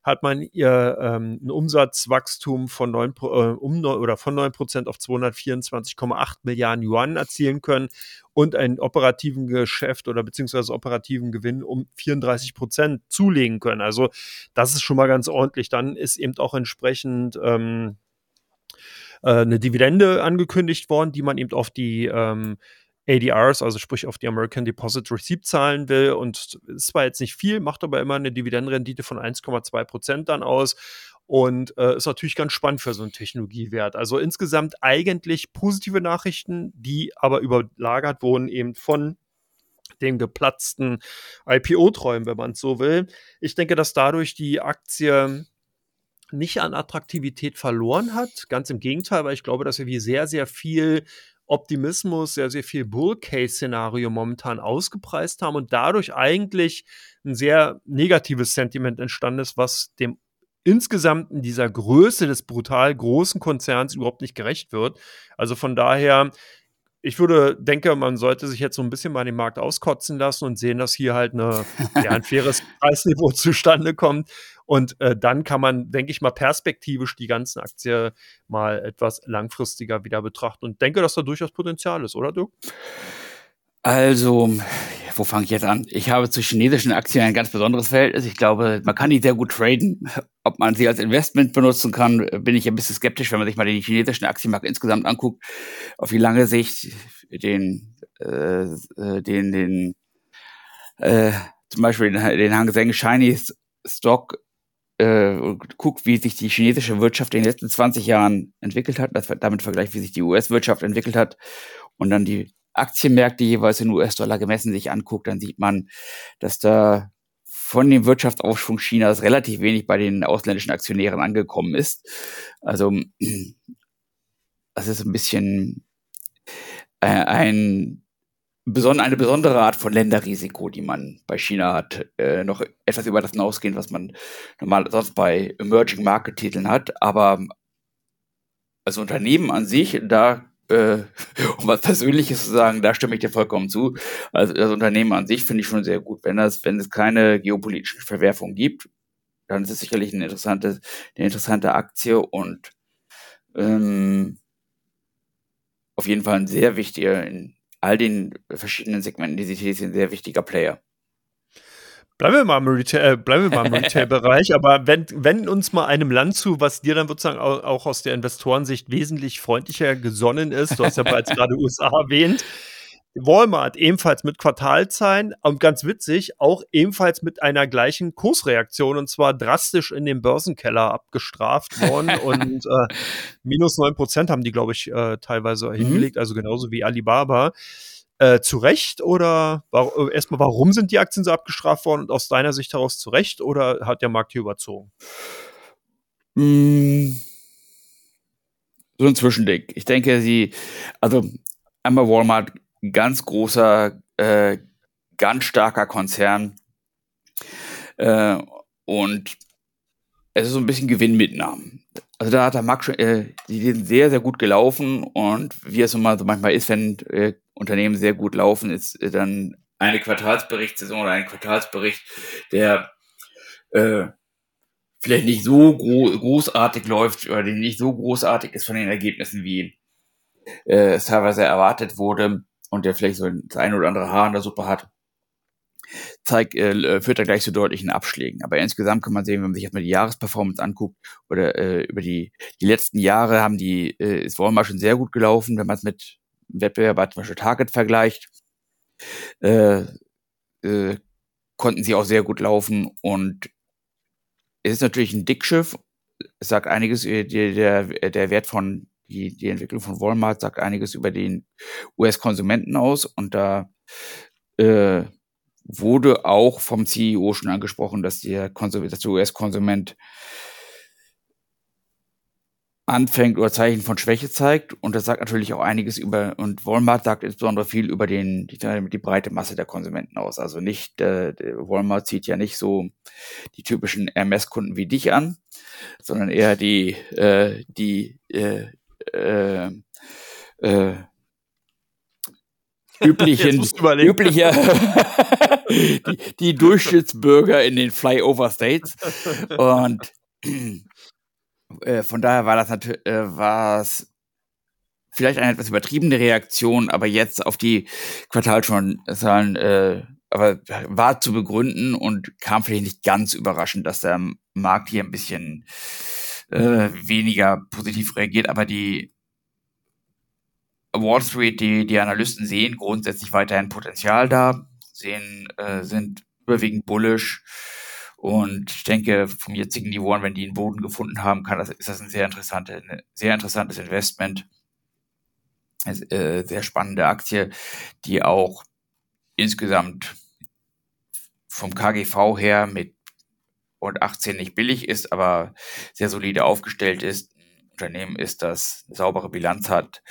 [SPEAKER 1] hat man ihr ähm, ein Umsatzwachstum von 9, äh, um, oder von 9 Prozent auf 224,8 Milliarden Yuan erzielen können und einen operativen Geschäft oder beziehungsweise operativen Gewinn um 34 Prozent zulegen können. Also das ist schon mal ganz ordentlich. Dann ist eben auch entsprechend ähm, äh, eine Dividende angekündigt worden, die man eben auf die ähm, ADRs, also sprich auf die American Deposit Receipt zahlen will. Und ist zwar jetzt nicht viel, macht aber immer eine Dividendenrendite von 1,2 Prozent dann aus. Und äh, ist natürlich ganz spannend für so einen Technologiewert. Also insgesamt eigentlich positive Nachrichten, die aber überlagert wurden eben von dem geplatzten IPO-Träumen, wenn man es so will. Ich denke, dass dadurch die Aktie nicht an Attraktivität verloren hat. Ganz im Gegenteil, weil ich glaube, dass wir sehr, sehr viel Optimismus, sehr, sehr viel Bull-Case-Szenario momentan ausgepreist haben und dadurch eigentlich ein sehr negatives Sentiment entstanden ist, was dem insgesamt in dieser Größe des brutal großen Konzerns überhaupt nicht gerecht wird. Also von daher, ich würde denke, man sollte sich jetzt so ein bisschen mal den Markt auskotzen lassen und sehen, dass hier halt eine, [LAUGHS] ja, ein faires Preisniveau zustande kommt. Und äh, dann kann man, denke ich mal, perspektivisch die ganzen Aktien mal etwas langfristiger wieder betrachten und denke, dass da durchaus Potenzial ist, oder du?
[SPEAKER 2] Also, wo fange ich jetzt an? Ich habe zu chinesischen Aktien ein ganz besonderes Verhältnis. Ich glaube, man kann die sehr gut traden. Ob man sie als Investment benutzen kann, bin ich ein bisschen skeptisch, wenn man sich mal den chinesischen Aktienmarkt insgesamt anguckt. Auf die lange Sicht den, äh, äh den, den, äh, zum Beispiel den, den Hang Seng Chinese Stock äh, guckt, wie sich die chinesische Wirtschaft in den letzten 20 Jahren entwickelt hat, das, damit vergleicht, wie sich die US-Wirtschaft entwickelt hat und dann die Aktienmärkte jeweils in US-Dollar gemessen sich anguckt, dann sieht man, dass da von dem Wirtschaftsaufschwung Chinas relativ wenig bei den ausländischen Aktionären angekommen ist. Also [CLEARS THROAT] das ist ein bisschen äh, ein eine besondere Art von Länderrisiko, die man bei China hat, äh, noch etwas über das hinausgehend, was man normal sonst bei Emerging Market Titeln hat. Aber als Unternehmen an sich, da äh, [LAUGHS] um was Persönliches zu sagen, da stimme ich dir vollkommen zu. Also das Unternehmen an sich finde ich schon sehr gut. Wenn das, wenn es keine geopolitische Verwerfung gibt, dann ist es sicherlich eine interessante, eine interessante Aktie und ähm, auf jeden Fall ein sehr wichtiger, in all den verschiedenen Segmenten, die sie sind, ein sehr wichtiger Player.
[SPEAKER 1] Bleiben wir mal im Retail, äh, bleiben wir mal im [LAUGHS] Retail-Bereich, aber wenn, wenn uns mal einem Land zu, was dir dann sozusagen auch aus der Investorensicht wesentlich freundlicher gesonnen ist, du hast ja bereits [LAUGHS] gerade USA erwähnt, Walmart ebenfalls mit Quartalzahlen und ganz witzig, auch ebenfalls mit einer gleichen Kursreaktion und zwar drastisch in den Börsenkeller abgestraft worden [LAUGHS] und äh, minus neun Prozent haben die, glaube ich, äh, teilweise mhm. hingelegt, also genauso wie Alibaba. Äh, zu Recht oder war, äh, erstmal, warum sind die Aktien so abgestraft worden und aus deiner Sicht heraus zu Recht oder hat der Markt hier überzogen?
[SPEAKER 2] Mm, so ein Zwischending. Ich denke, sie, also einmal Walmart, ganz großer, äh, ganz starker Konzern äh, und es ist so ein bisschen Gewinnmitnahmen. Also da hat der Markt schon, äh, die sind sehr, sehr gut gelaufen und wie es so manchmal ist, wenn äh, Unternehmen sehr gut laufen, ist äh, dann eine Quartalsberichtssaison oder ein Quartalsbericht, der äh, vielleicht nicht so gro großartig läuft oder nicht so großartig ist von den Ergebnissen, wie äh, es teilweise erwartet wurde und der vielleicht so das eine oder andere Haar in der Suppe hat, zeigt, äh, führt da gleich zu deutlichen Abschlägen. Aber insgesamt kann man sehen, wenn man sich jetzt mal die Jahresperformance anguckt oder äh, über die, die letzten Jahre haben die, äh, ist Walmart schon sehr gut gelaufen, wenn man es mit Wettbewerber zum Beispiel Target vergleicht. Äh, äh, konnten sie auch sehr gut laufen und es ist natürlich ein Dickschiff. Es sagt einiges, äh, der, der Wert von, die, die Entwicklung von Walmart sagt einiges über den US-Konsumenten aus und da äh, wurde auch vom CEO schon angesprochen, dass der, der US-Konsument anfängt oder Zeichen von Schwäche zeigt. Und das sagt natürlich auch einiges über, und Walmart sagt insbesondere viel über den, die, die breite Masse der Konsumenten aus. Also nicht, äh, Walmart zieht ja nicht so die typischen RMS-Kunden wie dich an, sondern eher die, äh, die, äh, äh, äh, üblichen, üblicher, [LAUGHS] die, die Durchschnittsbürger in den Flyover States. Und äh, von daher war das natürlich, äh, war es vielleicht eine etwas übertriebene Reaktion, aber jetzt auf die Quartalzahlen, äh, aber war zu begründen und kam vielleicht nicht ganz überraschend, dass der Markt hier ein bisschen äh, weniger positiv reagiert, aber die Wall Street, die, die Analysten sehen grundsätzlich weiterhin Potenzial da, sehen, äh, sind überwiegend bullish und ich denke, vom jetzigen Niveau wenn die einen Boden gefunden haben, kann das, ist das ein sehr, interessante, ein sehr interessantes Investment. Ist, äh, sehr spannende Aktie, die auch insgesamt vom KGV her mit und 18 nicht billig ist, aber sehr solide aufgestellt ist. Unternehmen ist, das eine saubere Bilanz hat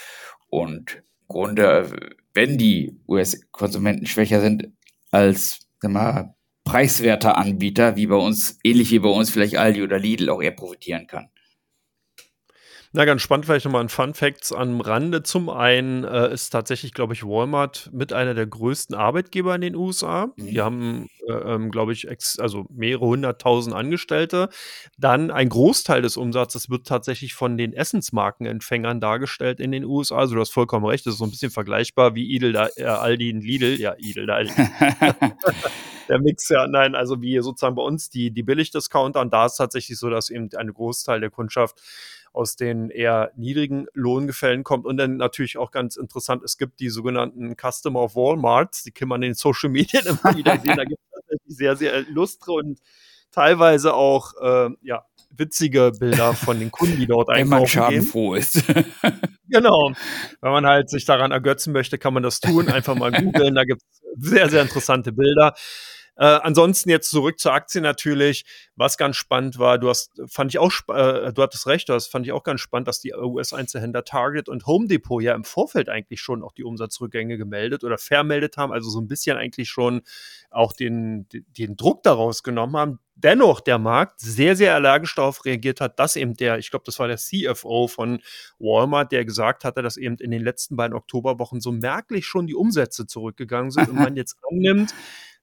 [SPEAKER 2] und im Grunde, wenn die US-Konsumenten schwächer sind als sag mal, preiswerter Anbieter, wie bei uns, ähnlich wie bei uns vielleicht Aldi oder Lidl auch eher profitieren kann.
[SPEAKER 1] Na, ganz spannend, vielleicht nochmal ein Fun Facts am Rande. Zum einen äh, ist tatsächlich, glaube ich, Walmart mit einer der größten Arbeitgeber in den USA. Mhm. Die haben, äh, ähm, glaube ich, also mehrere hunderttausend Angestellte. Dann ein Großteil des Umsatzes wird tatsächlich von den Essensmarkenempfängern dargestellt in den USA. Also du hast vollkommen recht, das ist so ein bisschen vergleichbar wie Idel, da, äh, Aldi und Lidl. Ja, Idel, Aldi. [LAUGHS] der Mix, ja, nein, also wie sozusagen bei uns die, die Billigdiscounter. Und da ist tatsächlich so, dass eben ein Großteil der Kundschaft aus den eher niedrigen Lohngefällen kommt. Und dann natürlich auch ganz interessant, es gibt die sogenannten Customer of Walmarts, die kann man in den Social Media [LAUGHS] immer wieder sehen. Da gibt es tatsächlich sehr, sehr lustre und teilweise auch äh, ja, witzige Bilder von den Kunden, die dort einkaufen Wenn man
[SPEAKER 2] schadenfroh ist. [LAUGHS]
[SPEAKER 1] genau. Wenn man halt sich daran ergötzen möchte, kann man das tun. Einfach mal googeln. Da gibt es sehr, sehr interessante Bilder. Äh, ansonsten jetzt zurück zur Aktie natürlich. Was ganz spannend war, du hast, fand ich auch, äh, du hattest recht, das fand ich auch ganz spannend, dass die US-Einzelhändler Target und Home Depot ja im Vorfeld eigentlich schon auch die Umsatzrückgänge gemeldet oder vermeldet haben, also so ein bisschen eigentlich schon auch den, den Druck daraus genommen haben. Dennoch der Markt sehr, sehr allergisch darauf reagiert hat, dass eben der, ich glaube, das war der CFO von Walmart, der gesagt hatte, dass eben in den letzten beiden Oktoberwochen so merklich schon die Umsätze zurückgegangen sind und man [LAUGHS] jetzt annimmt,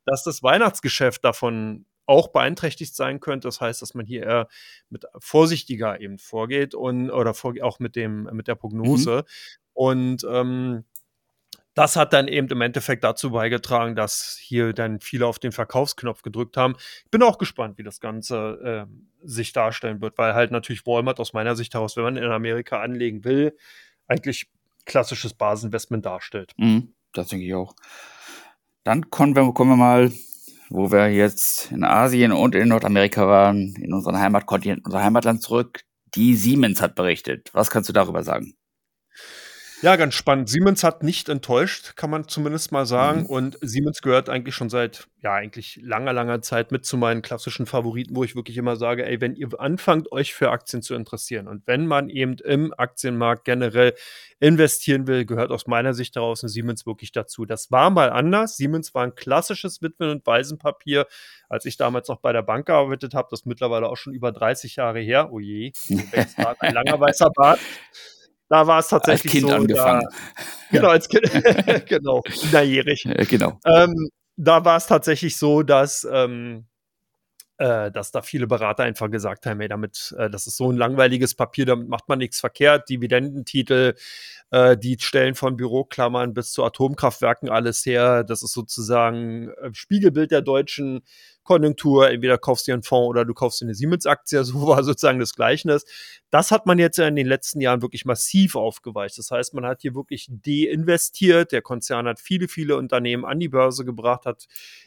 [SPEAKER 1] dass das Weihnachtsgeschäft davon auch beeinträchtigt sein könnte. Das heißt, dass man hier eher mit vorsichtiger eben vorgeht und oder vor, auch mit dem mit der Prognose. Mhm. Und ähm, das hat dann eben im Endeffekt dazu beigetragen, dass hier dann viele auf den Verkaufsknopf gedrückt haben. Ich bin auch gespannt, wie das Ganze äh, sich darstellen wird, weil halt natürlich Walmart aus meiner Sicht heraus, wenn man in Amerika anlegen will, eigentlich klassisches Basinvestment darstellt.
[SPEAKER 2] Mhm, das denke ich auch. Dann kommen wir, kommen wir mal, wo wir jetzt in Asien und in Nordamerika waren, in unseren Heimatkontinent, unser Heimatland zurück. Die Siemens hat berichtet. Was kannst du darüber sagen?
[SPEAKER 1] Ja, ganz spannend. Siemens hat nicht enttäuscht, kann man zumindest mal sagen.
[SPEAKER 2] Mhm.
[SPEAKER 1] Und Siemens gehört eigentlich schon seit, ja, eigentlich langer, langer Zeit mit zu meinen klassischen Favoriten, wo ich wirklich immer sage, ey, wenn ihr anfangt, euch für Aktien zu interessieren und wenn man eben im Aktienmarkt generell investieren will, gehört aus meiner Sicht daraus ein Siemens wirklich dazu. Das war mal anders. Siemens war ein klassisches Witwen- und Waisenpapier, als ich damals noch bei der Bank gearbeitet habe. Das ist mittlerweile auch schon über 30 Jahre her. Oh je, [LAUGHS] ein langer weißer Bart. Da war es tatsächlich
[SPEAKER 2] als kind
[SPEAKER 1] so.
[SPEAKER 2] Angefangen.
[SPEAKER 1] Da, [LAUGHS] genau, als Kind. [LAUGHS] genau, minderjährig. [LAUGHS]
[SPEAKER 2] Äh, genau.
[SPEAKER 1] Ähm, da war es tatsächlich so, dass, ähm, äh, dass da viele Berater einfach gesagt haben, ey, damit, äh, das ist so ein langweiliges Papier, damit macht man nichts verkehrt. Dividendentitel, äh, die stellen von Büroklammern bis zu Atomkraftwerken alles her. Das ist sozusagen äh, Spiegelbild der deutschen Konjunktur, entweder kaufst du dir einen Fonds oder du kaufst dir eine Siemens-Aktie, [LAUGHS] so war sozusagen das Gleichnis. Das hat man jetzt ja in den letzten Jahren wirklich massiv aufgeweicht. Das heißt, man hat hier wirklich deinvestiert. Der Konzern hat viele, viele Unternehmen an die Börse gebracht, hat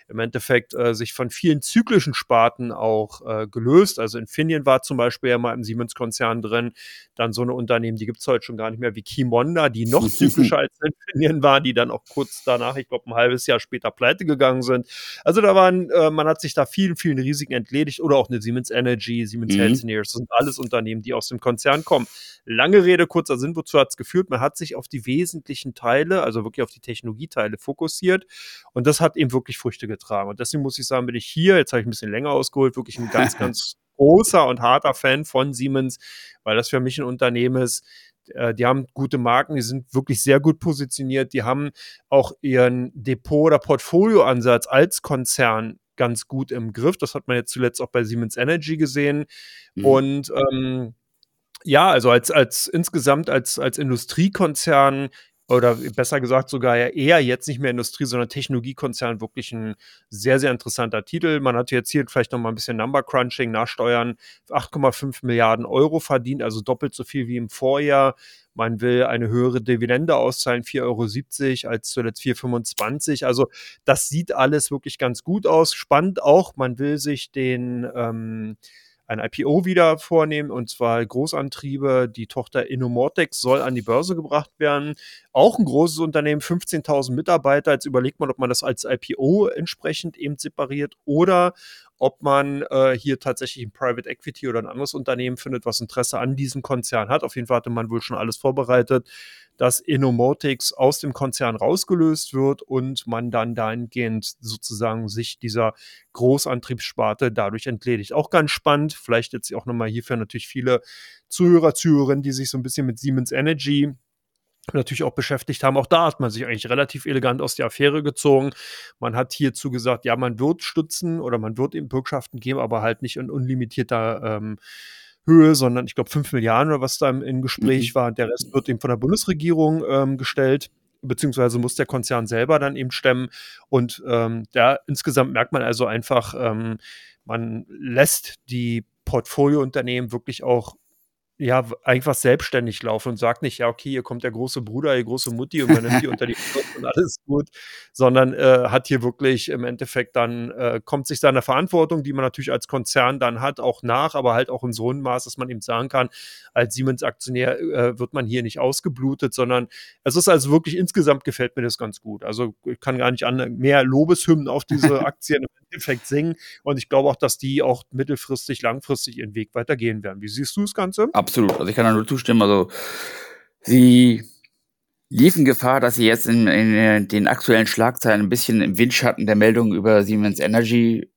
[SPEAKER 1] im Endeffekt äh, sich von vielen zyklischen Sparten auch äh, gelöst. Also Infineon war zum Beispiel ja mal im Siemens-Konzern drin. Dann so eine Unternehmen, die gibt es heute schon gar nicht mehr, wie Kimonda, die noch [LAUGHS] zyklischer als Infineon war, die dann auch kurz danach, ich glaube ein halbes Jahr später pleite gegangen sind. Also da waren, äh, man hat sich da vielen, vielen Risiken entledigt oder auch eine Siemens Energy, Siemens mhm. Healthineers, das sind alles Unternehmen, die aus dem Konzern kommen. Lange Rede, kurzer Sinn, wozu hat es geführt? Man hat sich auf die wesentlichen Teile, also wirklich auf die Technologieteile fokussiert und das hat eben wirklich Früchte getragen. Und deswegen muss ich sagen, bin ich hier, jetzt habe ich ein bisschen länger ausgeholt, wirklich ein ganz, [LAUGHS] ganz großer und harter Fan von Siemens, weil das für mich ein Unternehmen ist, äh, die haben gute Marken, die sind wirklich sehr gut positioniert, die haben auch ihren Depot- oder Portfolioansatz als Konzern ganz gut im Griff. Das hat man jetzt zuletzt auch bei Siemens Energy gesehen. Mhm. Und ähm, ja, also als, als insgesamt als, als Industriekonzern oder besser gesagt sogar eher jetzt nicht mehr Industrie, sondern Technologiekonzern wirklich ein sehr, sehr interessanter Titel. Man hat jetzt hier vielleicht noch mal ein bisschen Number Crunching nach Steuern 8,5 Milliarden Euro verdient, also doppelt so viel wie im Vorjahr. Man will eine höhere Dividende auszahlen, 4,70 Euro als zuletzt 4,25. Also das sieht alles wirklich ganz gut aus. Spannend auch, man will sich den ähm, ein IPO wieder vornehmen und zwar Großantriebe. Die Tochter Innomortex soll an die Börse gebracht werden. Auch ein großes Unternehmen, 15.000 Mitarbeiter. Jetzt überlegt man, ob man das als IPO entsprechend eben separiert oder ob man äh, hier tatsächlich ein Private Equity oder ein anderes Unternehmen findet, was Interesse an diesem Konzern hat. Auf jeden Fall hatte man wohl schon alles vorbereitet dass Innomotics aus dem Konzern rausgelöst wird und man dann dahingehend sozusagen sich dieser Großantriebssparte dadurch entledigt. Auch ganz spannend, vielleicht jetzt auch nochmal hierfür natürlich viele Zuhörer, Zuhörerinnen, die sich so ein bisschen mit Siemens Energy natürlich auch beschäftigt haben. Auch da hat man sich eigentlich relativ elegant aus der Affäre gezogen. Man hat hierzu gesagt, ja, man wird stützen oder man wird ihm Bürgschaften geben, aber halt nicht in unlimitierter ähm, Höhe, sondern ich glaube 5 Milliarden oder was da im, im Gespräch mhm. war. Der Rest wird eben von der Bundesregierung ähm, gestellt beziehungsweise muss der Konzern selber dann eben stemmen. Und ähm, da insgesamt merkt man also einfach, ähm, man lässt die Portfoliounternehmen wirklich auch ja, einfach selbstständig laufen und sagt nicht, ja, okay, hier kommt der große Bruder, die große Mutti und man nimmt die unter die Kopf und alles gut, sondern äh, hat hier wirklich im Endeffekt dann, äh, kommt sich seiner Verantwortung, die man natürlich als Konzern dann hat, auch nach, aber halt auch in so einem Maß, dass man eben sagen kann, als Siemens-Aktionär äh, wird man hier nicht ausgeblutet, sondern es ist also wirklich, insgesamt gefällt mir das ganz gut. Also ich kann gar nicht an mehr Lobeshymnen auf diese [LAUGHS] Aktien im Endeffekt singen und ich glaube auch, dass die auch mittelfristig, langfristig ihren Weg weitergehen werden. Wie siehst du das Ganze?
[SPEAKER 2] Absolut. Also ich kann da nur zustimmen. Also sie liefen Gefahr, dass sie jetzt in, in den aktuellen Schlagzeilen ein bisschen im Windschatten der Meldungen über Siemens Energy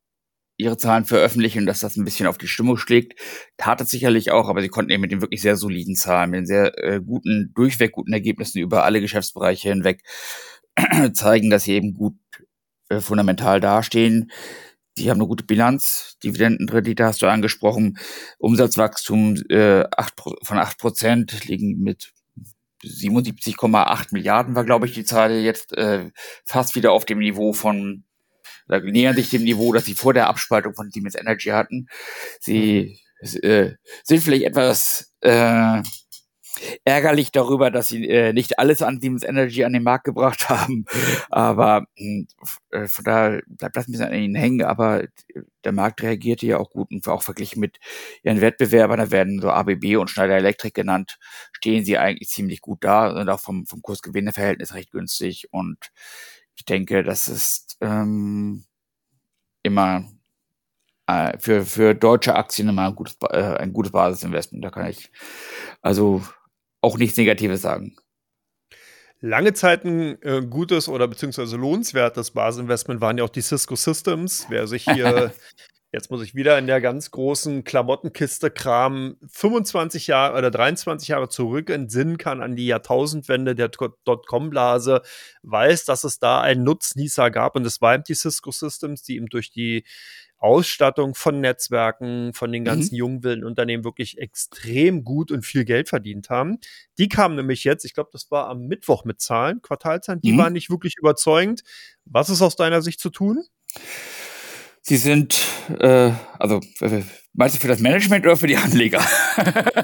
[SPEAKER 2] ihre Zahlen veröffentlichen, dass das ein bisschen auf die Stimmung schlägt. Tat es sicherlich auch, aber sie konnten eben mit den wirklich sehr soliden Zahlen, mit den sehr äh, guten, durchweg guten Ergebnissen über alle Geschäftsbereiche hinweg zeigen, dass sie eben gut äh, fundamental dastehen. Die haben eine gute Bilanz, Dividendenrendite hast du angesprochen, Umsatzwachstum äh, 8, von 8 Prozent liegen mit 77,8 Milliarden war, glaube ich, die Zahl jetzt äh, fast wieder auf dem Niveau von, da nähern sich dem Niveau, das sie vor der Abspaltung von Siemens Energy hatten. Sie äh, sind vielleicht etwas äh, ärgerlich darüber, dass sie äh, nicht alles an Siemens Energy an den Markt gebracht haben. Aber hm, äh, von daher bleibt das ein bisschen an ihnen hängen. Aber der Markt reagierte ja auch gut und auch verglichen mit ihren Wettbewerbern, da werden so ABB und Schneider Electric genannt, stehen sie eigentlich ziemlich gut da und auch vom, vom Kursgewinneverhältnis recht günstig. Und ich denke, das ist ähm, immer äh, für, für deutsche Aktien immer ein gutes, äh, ein gutes Basisinvestment. Da kann ich also auch nichts Negatives sagen.
[SPEAKER 1] Lange Zeit ein äh, gutes oder beziehungsweise lohnenswertes Basisinvestment waren ja auch die Cisco Systems. Wer sich hier, [LAUGHS] jetzt muss ich wieder in der ganz großen Klamottenkiste kramen, 25 Jahre oder 23 Jahre zurück entsinnen kann an die Jahrtausendwende der Dotcom-Blase, weiß, dass es da einen Nutznießer gab und es war eben die Cisco Systems, die ihm durch die Ausstattung von Netzwerken, von den ganzen mhm. jungen wilden Unternehmen wirklich extrem gut und viel Geld verdient haben. Die kamen nämlich jetzt, ich glaube, das war am Mittwoch mit Zahlen, Quartalzahlen, die mhm. waren nicht wirklich überzeugend. Was ist aus deiner Sicht zu tun?
[SPEAKER 2] Sie sind, äh, also meinst du für das Management oder für die Anleger? [LAUGHS]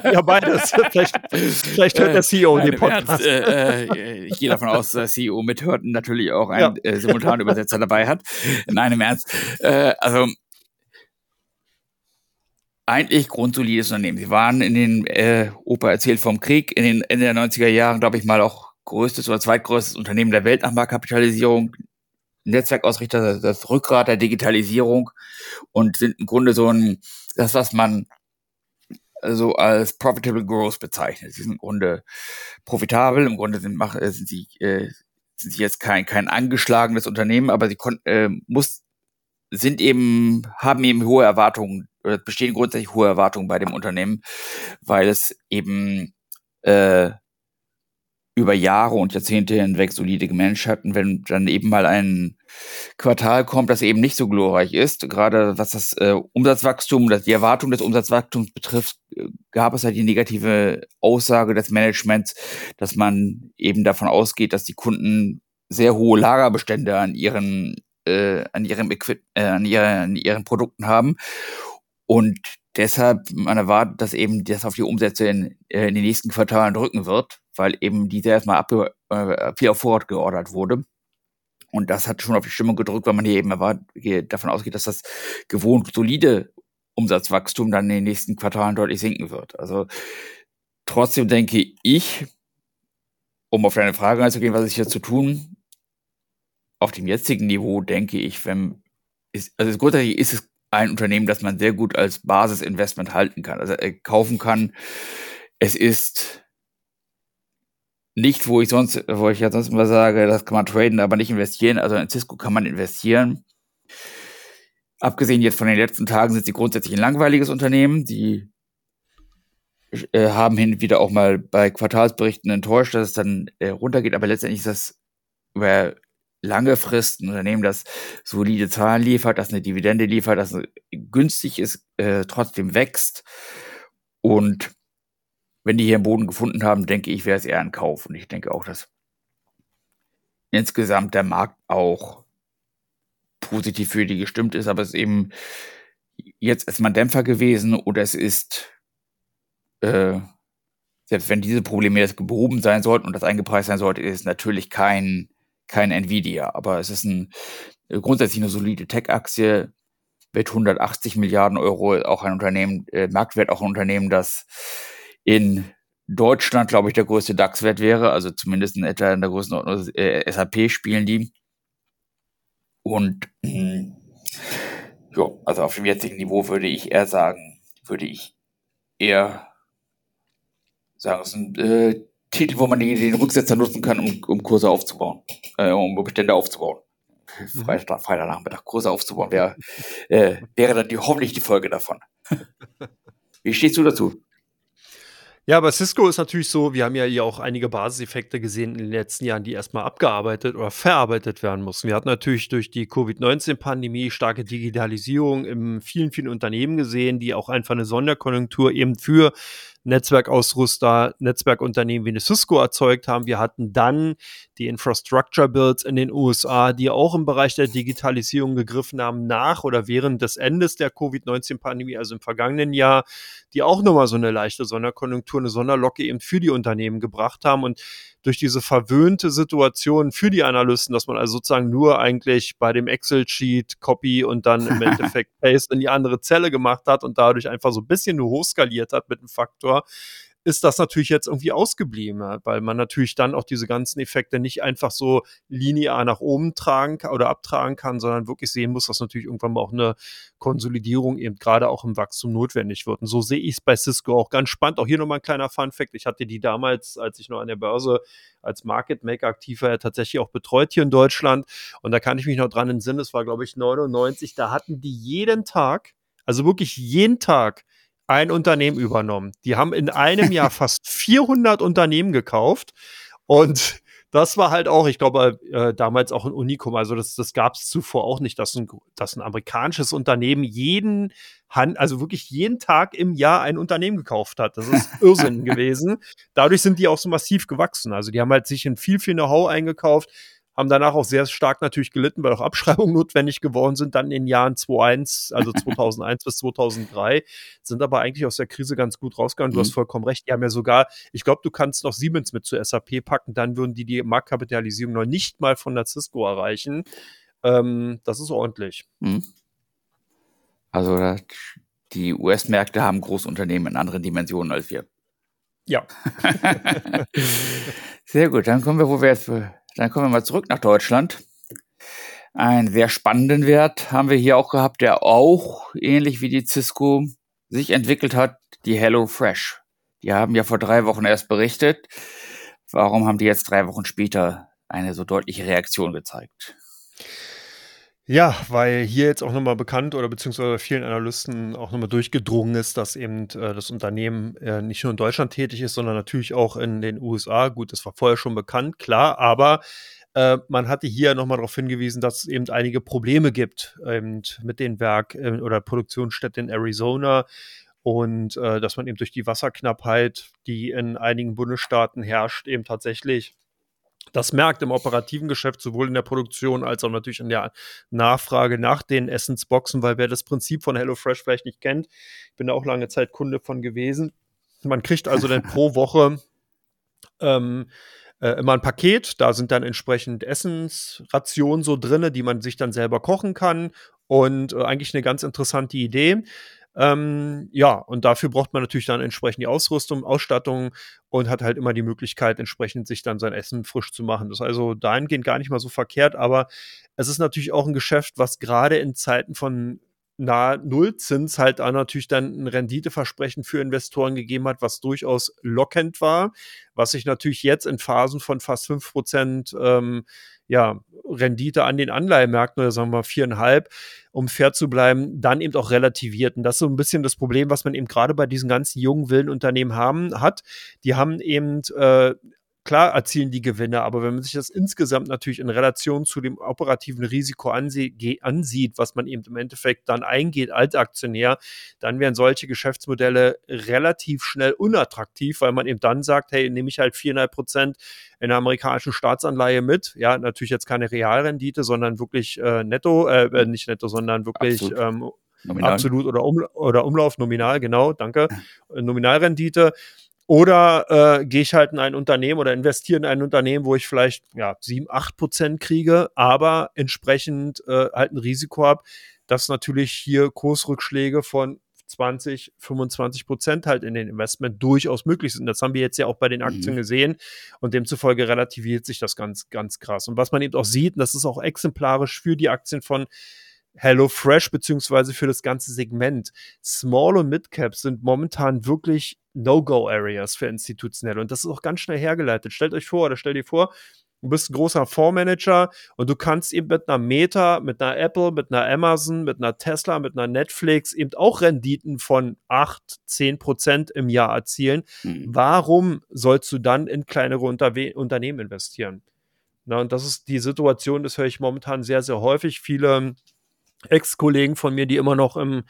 [SPEAKER 1] Ja, beides. vielleicht, vielleicht hört der CEO den Podcast.
[SPEAKER 2] Äh, äh, ich gehe davon aus, dass der CEO mithört und natürlich auch einen ja. äh, simultanen Übersetzer dabei hat. Nein, im Ernst. Äh, also eigentlich grundsolides Unternehmen. Sie waren in den, äh, Opa erzählt vom Krieg, in den Ende der 90er Jahren, glaube ich mal, auch größtes oder zweitgrößtes Unternehmen der Welt nach Marktkapitalisierung. Netzwerkausrichter, das Rückgrat der Digitalisierung und sind im Grunde so ein, das, was man so als profitable growth bezeichnet. Sie sind im Grunde profitabel, im Grunde sind, äh, sind sie, äh, sind sie jetzt kein, kein angeschlagenes Unternehmen, aber sie konnten, äh, muss, sind eben, haben eben hohe Erwartungen oder bestehen grundsätzlich hohe Erwartungen bei dem Unternehmen, weil es eben äh, über Jahre und Jahrzehnte hinweg solide gemanagt hat. Und wenn dann eben mal ein Quartal kommt, das eben nicht so glorreich ist, gerade was das äh, Umsatzwachstum, das die Erwartung des Umsatzwachstums betrifft, gab es halt die negative Aussage des Managements, dass man eben davon ausgeht, dass die Kunden sehr hohe Lagerbestände an ihren äh, an ihrem Equip äh, an, ihre, an ihren Produkten haben und deshalb, man erwartet, dass eben das auf die Umsätze in, äh, in den nächsten Quartalen drücken wird, weil eben diese erstmal ab, äh, viel auf Vorrat geordert wurde. Und das hat schon auf die Stimmung gedrückt, weil man hier eben erwartet, davon ausgeht, dass das gewohnt solide Umsatzwachstum dann in den nächsten Quartalen deutlich sinken wird. Also trotzdem denke ich, um auf deine Frage einzugehen, was ist hier zu tun, auf dem jetzigen Niveau denke ich, wenn ist, also grundsätzlich ist es ein Unternehmen, das man sehr gut als Basisinvestment halten kann, also äh, kaufen kann. Es ist nicht, wo ich sonst, wo ich ja sonst immer sage, das kann man traden, aber nicht investieren. Also in Cisco kann man investieren. Abgesehen jetzt von den letzten Tagen sind sie grundsätzlich ein langweiliges Unternehmen. Die äh, haben hin und wieder auch mal bei Quartalsberichten enttäuscht, dass es dann äh, runtergeht, aber letztendlich ist das über lange Frist ein Unternehmen, das solide Zahlen liefert, das eine Dividende liefert, das günstig ist, äh, trotzdem wächst. Und wenn die hier einen Boden gefunden haben, denke ich, wäre es eher ein Kauf. Und ich denke auch, dass insgesamt der Markt auch positiv für die gestimmt ist, aber es ist eben jetzt erstmal ein Dämpfer gewesen oder es ist, äh, selbst wenn diese Probleme jetzt behoben sein sollten und das eingepreist sein sollte, ist natürlich kein kein Nvidia, aber es ist ein, äh, grundsätzlich eine solide Tech-Aktie mit 180 Milliarden Euro, auch ein Unternehmen, äh, Marktwert auch ein Unternehmen, das in Deutschland, glaube ich, der größte DAX-Wert wäre, also zumindest in etwa in der Größenordnung äh, SAP spielen die. Und mh, ja, also auf dem jetzigen Niveau würde ich eher sagen, würde ich eher sagen, es sind äh, Titel, wo man den, den Rücksetzer nutzen kann, um, um Kurse aufzubauen, äh, um Bestände aufzubauen. Mhm. Freitag, Freitagnachmittag Kurse aufzubauen, wäre, äh, wäre dann die, hoffentlich die Folge davon. [LAUGHS] Wie stehst du dazu?
[SPEAKER 1] Ja, aber Cisco ist natürlich so, wir haben ja hier auch einige Basiseffekte gesehen in den letzten Jahren, die erstmal abgearbeitet oder verarbeitet werden mussten. Wir hatten natürlich durch die Covid-19-Pandemie starke Digitalisierung in vielen, vielen Unternehmen gesehen, die auch einfach eine Sonderkonjunktur eben für Netzwerkausrüster, Netzwerkunternehmen wie eine Cisco erzeugt haben. Wir hatten dann die Infrastructure Builds in den USA, die auch im Bereich der Digitalisierung gegriffen haben, nach oder während des Endes der Covid-19-Pandemie, also im vergangenen Jahr, die auch nochmal so eine leichte Sonderkonjunktur, eine Sonderlocke eben für die Unternehmen gebracht haben. Und durch diese verwöhnte Situation für die Analysten, dass man also sozusagen nur eigentlich bei dem Excel-Sheet Copy und dann im [LAUGHS] Endeffekt Paste in die andere Zelle gemacht hat und dadurch einfach so ein bisschen nur hochskaliert hat mit dem Faktor, ist das natürlich jetzt irgendwie ausgeblieben, weil man natürlich dann auch diese ganzen Effekte nicht einfach so linear nach oben tragen oder abtragen kann, sondern wirklich sehen muss, dass natürlich irgendwann mal auch eine Konsolidierung eben gerade auch im Wachstum notwendig wird. Und so sehe ich es bei Cisco auch ganz spannend. Auch hier nochmal ein kleiner Fun-Fact. Ich hatte die damals, als ich noch an der Börse als Market Maker aktiv war, tatsächlich auch betreut hier in Deutschland. Und da kann ich mich noch dran entsinnen, es war, glaube ich, 99. Da hatten die jeden Tag, also wirklich jeden Tag, ein Unternehmen übernommen. Die haben in einem Jahr [LAUGHS] fast 400 Unternehmen gekauft und das war halt auch, ich glaube, äh, damals auch ein Unikum. Also das, das gab es zuvor auch nicht, dass ein, dass ein amerikanisches Unternehmen jeden Hand, also wirklich jeden Tag im Jahr ein Unternehmen gekauft hat. Das ist Irrsinn [LAUGHS] gewesen. Dadurch sind die auch so massiv gewachsen. Also die haben halt sich in viel, viel Know-how eingekauft haben danach auch sehr stark natürlich gelitten, weil auch Abschreibungen [LAUGHS] notwendig geworden sind, dann in den Jahren 2001, also [LAUGHS] 2001 bis 2003, sind aber eigentlich aus der Krise ganz gut rausgegangen. Du mhm. hast vollkommen recht. Die haben ja sogar, ich glaube, du kannst noch Siemens mit zur SAP packen, dann würden die die Marktkapitalisierung noch nicht mal von der Cisco erreichen. Ähm, das ist ordentlich. Mhm.
[SPEAKER 2] Also die US-Märkte haben Großunternehmen in anderen Dimensionen als wir.
[SPEAKER 1] Ja. [LAUGHS]
[SPEAKER 2] Sehr gut, dann kommen wir, wo wir jetzt dann kommen wir mal zurück nach Deutschland. Einen sehr spannenden Wert haben wir hier auch gehabt, der auch ähnlich wie die Cisco sich entwickelt hat, die HelloFresh. Die haben ja vor drei Wochen erst berichtet. Warum haben die jetzt drei Wochen später eine so deutliche Reaktion gezeigt?
[SPEAKER 1] Ja, weil hier jetzt auch nochmal bekannt oder beziehungsweise vielen Analysten auch nochmal durchgedrungen ist, dass eben äh, das Unternehmen äh, nicht nur in Deutschland tätig ist, sondern natürlich auch in den USA. Gut, das war vorher schon bekannt, klar, aber äh, man hatte hier nochmal darauf hingewiesen, dass es eben einige Probleme gibt eben mit den Werk- äh, oder Produktionsstätten in Arizona und äh, dass man eben durch die Wasserknappheit, die in einigen Bundesstaaten herrscht, eben tatsächlich das merkt im operativen Geschäft sowohl in der Produktion als auch natürlich in der Nachfrage nach den Essensboxen, weil wer das Prinzip von HelloFresh vielleicht nicht kennt, ich bin da auch lange Zeit Kunde von gewesen. Man kriegt also dann pro [LAUGHS] Woche ähm, äh, immer ein Paket, da sind dann entsprechend Essensrationen so drin, die man sich dann selber kochen kann und äh, eigentlich eine ganz interessante Idee. Ähm, ja, und dafür braucht man natürlich dann entsprechend die Ausrüstung, Ausstattung und hat halt immer die Möglichkeit, entsprechend sich dann sein Essen frisch zu machen. Das ist also dahingehend gar nicht mal so verkehrt, aber es ist natürlich auch ein Geschäft, was gerade in Zeiten von nahe Nullzins halt auch natürlich dann ein Renditeversprechen für Investoren gegeben hat, was durchaus lockend war, was sich natürlich jetzt in Phasen von fast 5 Prozent ähm, ja, Rendite an den Anleihemärkten oder sagen wir mal viereinhalb, um fair zu bleiben, dann eben auch relativiert. Und das ist so ein bisschen das Problem, was man eben gerade bei diesen ganzen jungen wilden Unternehmen haben, hat. Die haben eben äh, klar erzielen die Gewinne, aber wenn man sich das insgesamt natürlich in Relation zu dem operativen Risiko ansieht, was man eben im Endeffekt dann eingeht als Aktionär, dann werden solche Geschäftsmodelle relativ schnell unattraktiv, weil man eben dann sagt, hey, nehme ich halt viereinhalb Prozent in der amerikanischen Staatsanleihe mit. Ja, natürlich jetzt keine Realrendite, sondern wirklich äh, netto, äh, äh nicht netto, sondern wirklich absolut, ähm, absolut oder, um, oder Umlauf nominal, genau, danke. Nominalrendite. Oder äh, gehe ich halt in ein Unternehmen oder investiere in ein Unternehmen, wo ich vielleicht ja, 7, 8 Prozent kriege, aber entsprechend äh, halt ein Risiko habe, dass natürlich hier Kursrückschläge von 20, 25 Prozent halt in den Investment durchaus möglich sind. Das haben wir jetzt ja auch bei den Aktien mhm. gesehen und demzufolge relativiert sich das ganz, ganz krass. Und was man eben auch sieht, und das ist auch exemplarisch für die Aktien von HelloFresh beziehungsweise für das ganze Segment. Small und Mid Caps sind momentan wirklich No-Go-Areas für institutionelle und das ist auch ganz schnell hergeleitet. Stellt euch vor oder stell dir vor, du bist ein großer Fondsmanager und du kannst eben mit einer Meta, mit einer Apple, mit einer Amazon, mit einer Tesla, mit einer Netflix eben auch Renditen von 8, 10 Prozent im Jahr erzielen. Mhm. Warum sollst du dann in kleinere Unterwe Unternehmen investieren? Na, und das ist die Situation, das höre ich momentan sehr, sehr häufig. Viele Ex-Kollegen von mir, die immer noch im,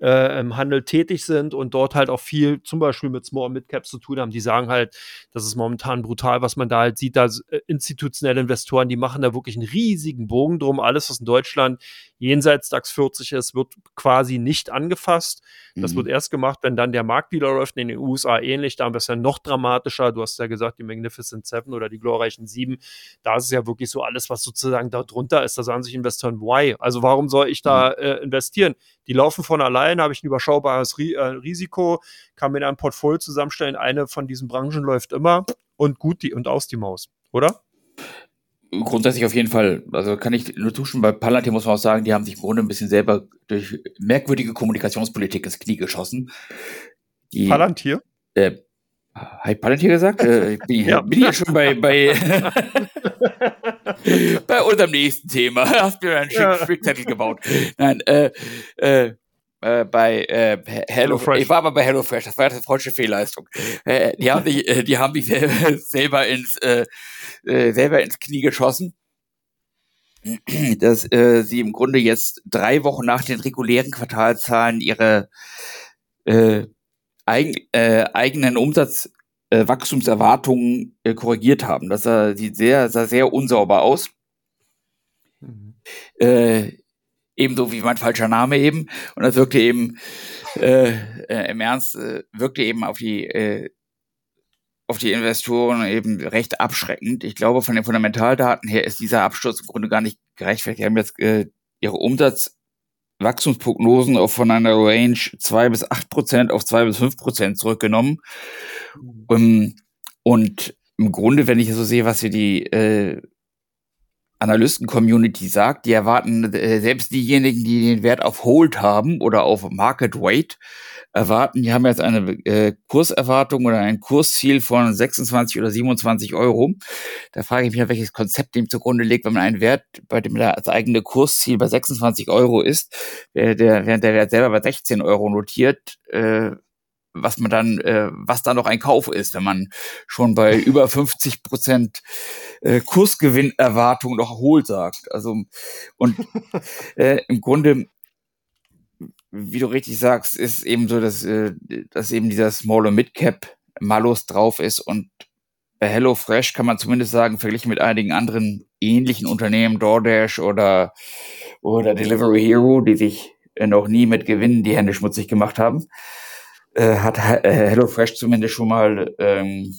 [SPEAKER 1] äh, im Handel tätig sind und dort halt auch viel zum Beispiel mit Small Mid Caps zu tun haben. Die sagen halt, das ist momentan brutal, was man da halt sieht. Da äh, institutionelle Investoren, die machen da wirklich einen riesigen Bogen drum. Alles, was in Deutschland jenseits DAX 40 ist, wird quasi nicht angefasst. Das mhm. wird erst gemacht, wenn dann der Markt wieder läuft. In den USA ähnlich, da haben wir es ja noch dramatischer. Du hast ja gesagt, die Magnificent Seven oder die glorreichen Sieben. Da ist es ja wirklich so alles, was sozusagen da drunter ist. Da sagen sich Investoren, why? Also warum soll ich da mhm. äh, investieren? Die laufen von allein, habe ich ein überschaubares äh, Risiko, kann mir ein Portfolio zusammenstellen. Eine von diesen Branchen läuft immer und gut die und aus die Maus, oder?
[SPEAKER 2] Grundsätzlich auf jeden Fall. Also kann ich nur zuschen. Bei Palantir muss man auch sagen, die haben sich im Grunde ein bisschen selber durch merkwürdige Kommunikationspolitik ins Knie geschossen.
[SPEAKER 1] Die, Palantir?
[SPEAKER 2] Äh, habe ich Palantir gesagt? äh, bin, [LAUGHS] ja. bin ich ja schon bei, bei, [LAUGHS] bei unserem nächsten Thema. [LAUGHS] Hast mir einen ja. Spickzettel gebaut. Nein, äh, äh, äh, bei äh, Hello, Fresh. Ich war aber bei Hello Fresh, das war eine freudsche Fehlleistung. Äh, die haben mich, äh, die haben mich [LAUGHS] selber ins äh, äh, selber ins Knie geschossen, dass äh, sie im Grunde jetzt drei Wochen nach den regulären Quartalzahlen ihre äh, eigen, äh, eigenen Umsatzwachstumserwartungen äh, äh, korrigiert haben. Das sah, sieht sehr, sah sehr unsauber aus. Mhm. Äh, ebenso wie mein falscher Name eben. Und das wirkte eben äh, äh, im Ernst, äh, wirkte eben auf die äh, auf die Investoren eben recht abschreckend. Ich glaube, von den Fundamentaldaten her ist dieser Absturz im Grunde gar nicht gerechtfertigt. Die haben jetzt äh, ihre Umsatzwachstumsprognosen auf von einer Range zwei bis acht Prozent auf zwei bis fünf Prozent zurückgenommen. Mhm. Um, und im Grunde, wenn ich so sehe, was hier die äh, Analysten-Community sagt, die erwarten äh, selbst diejenigen, die den Wert auf Hold haben oder auf Market Weight, erwarten, die haben jetzt eine äh, Kurserwartung oder ein Kursziel von 26 oder 27 Euro. Da frage ich mich, welches Konzept dem zugrunde liegt, wenn man einen Wert, bei dem das eigene Kursziel bei 26 Euro ist, während der Wert selber bei 16 Euro notiert, äh, was man dann, äh, was da noch ein Kauf ist, wenn man schon bei [LAUGHS] über 50 Prozent äh, Kursgewinnerwartung noch holt sagt. Also und [LAUGHS] äh, im Grunde, wie du richtig sagst, ist eben so, dass, äh, dass eben dieser Small und Mid Cap Malus drauf ist und bei HelloFresh kann man zumindest sagen, verglichen mit einigen anderen ähnlichen Unternehmen, DoorDash oder oder Delivery Hero, die sich noch nie mit Gewinnen die Hände schmutzig gemacht haben, äh, hat äh, HelloFresh zumindest schon mal ähm,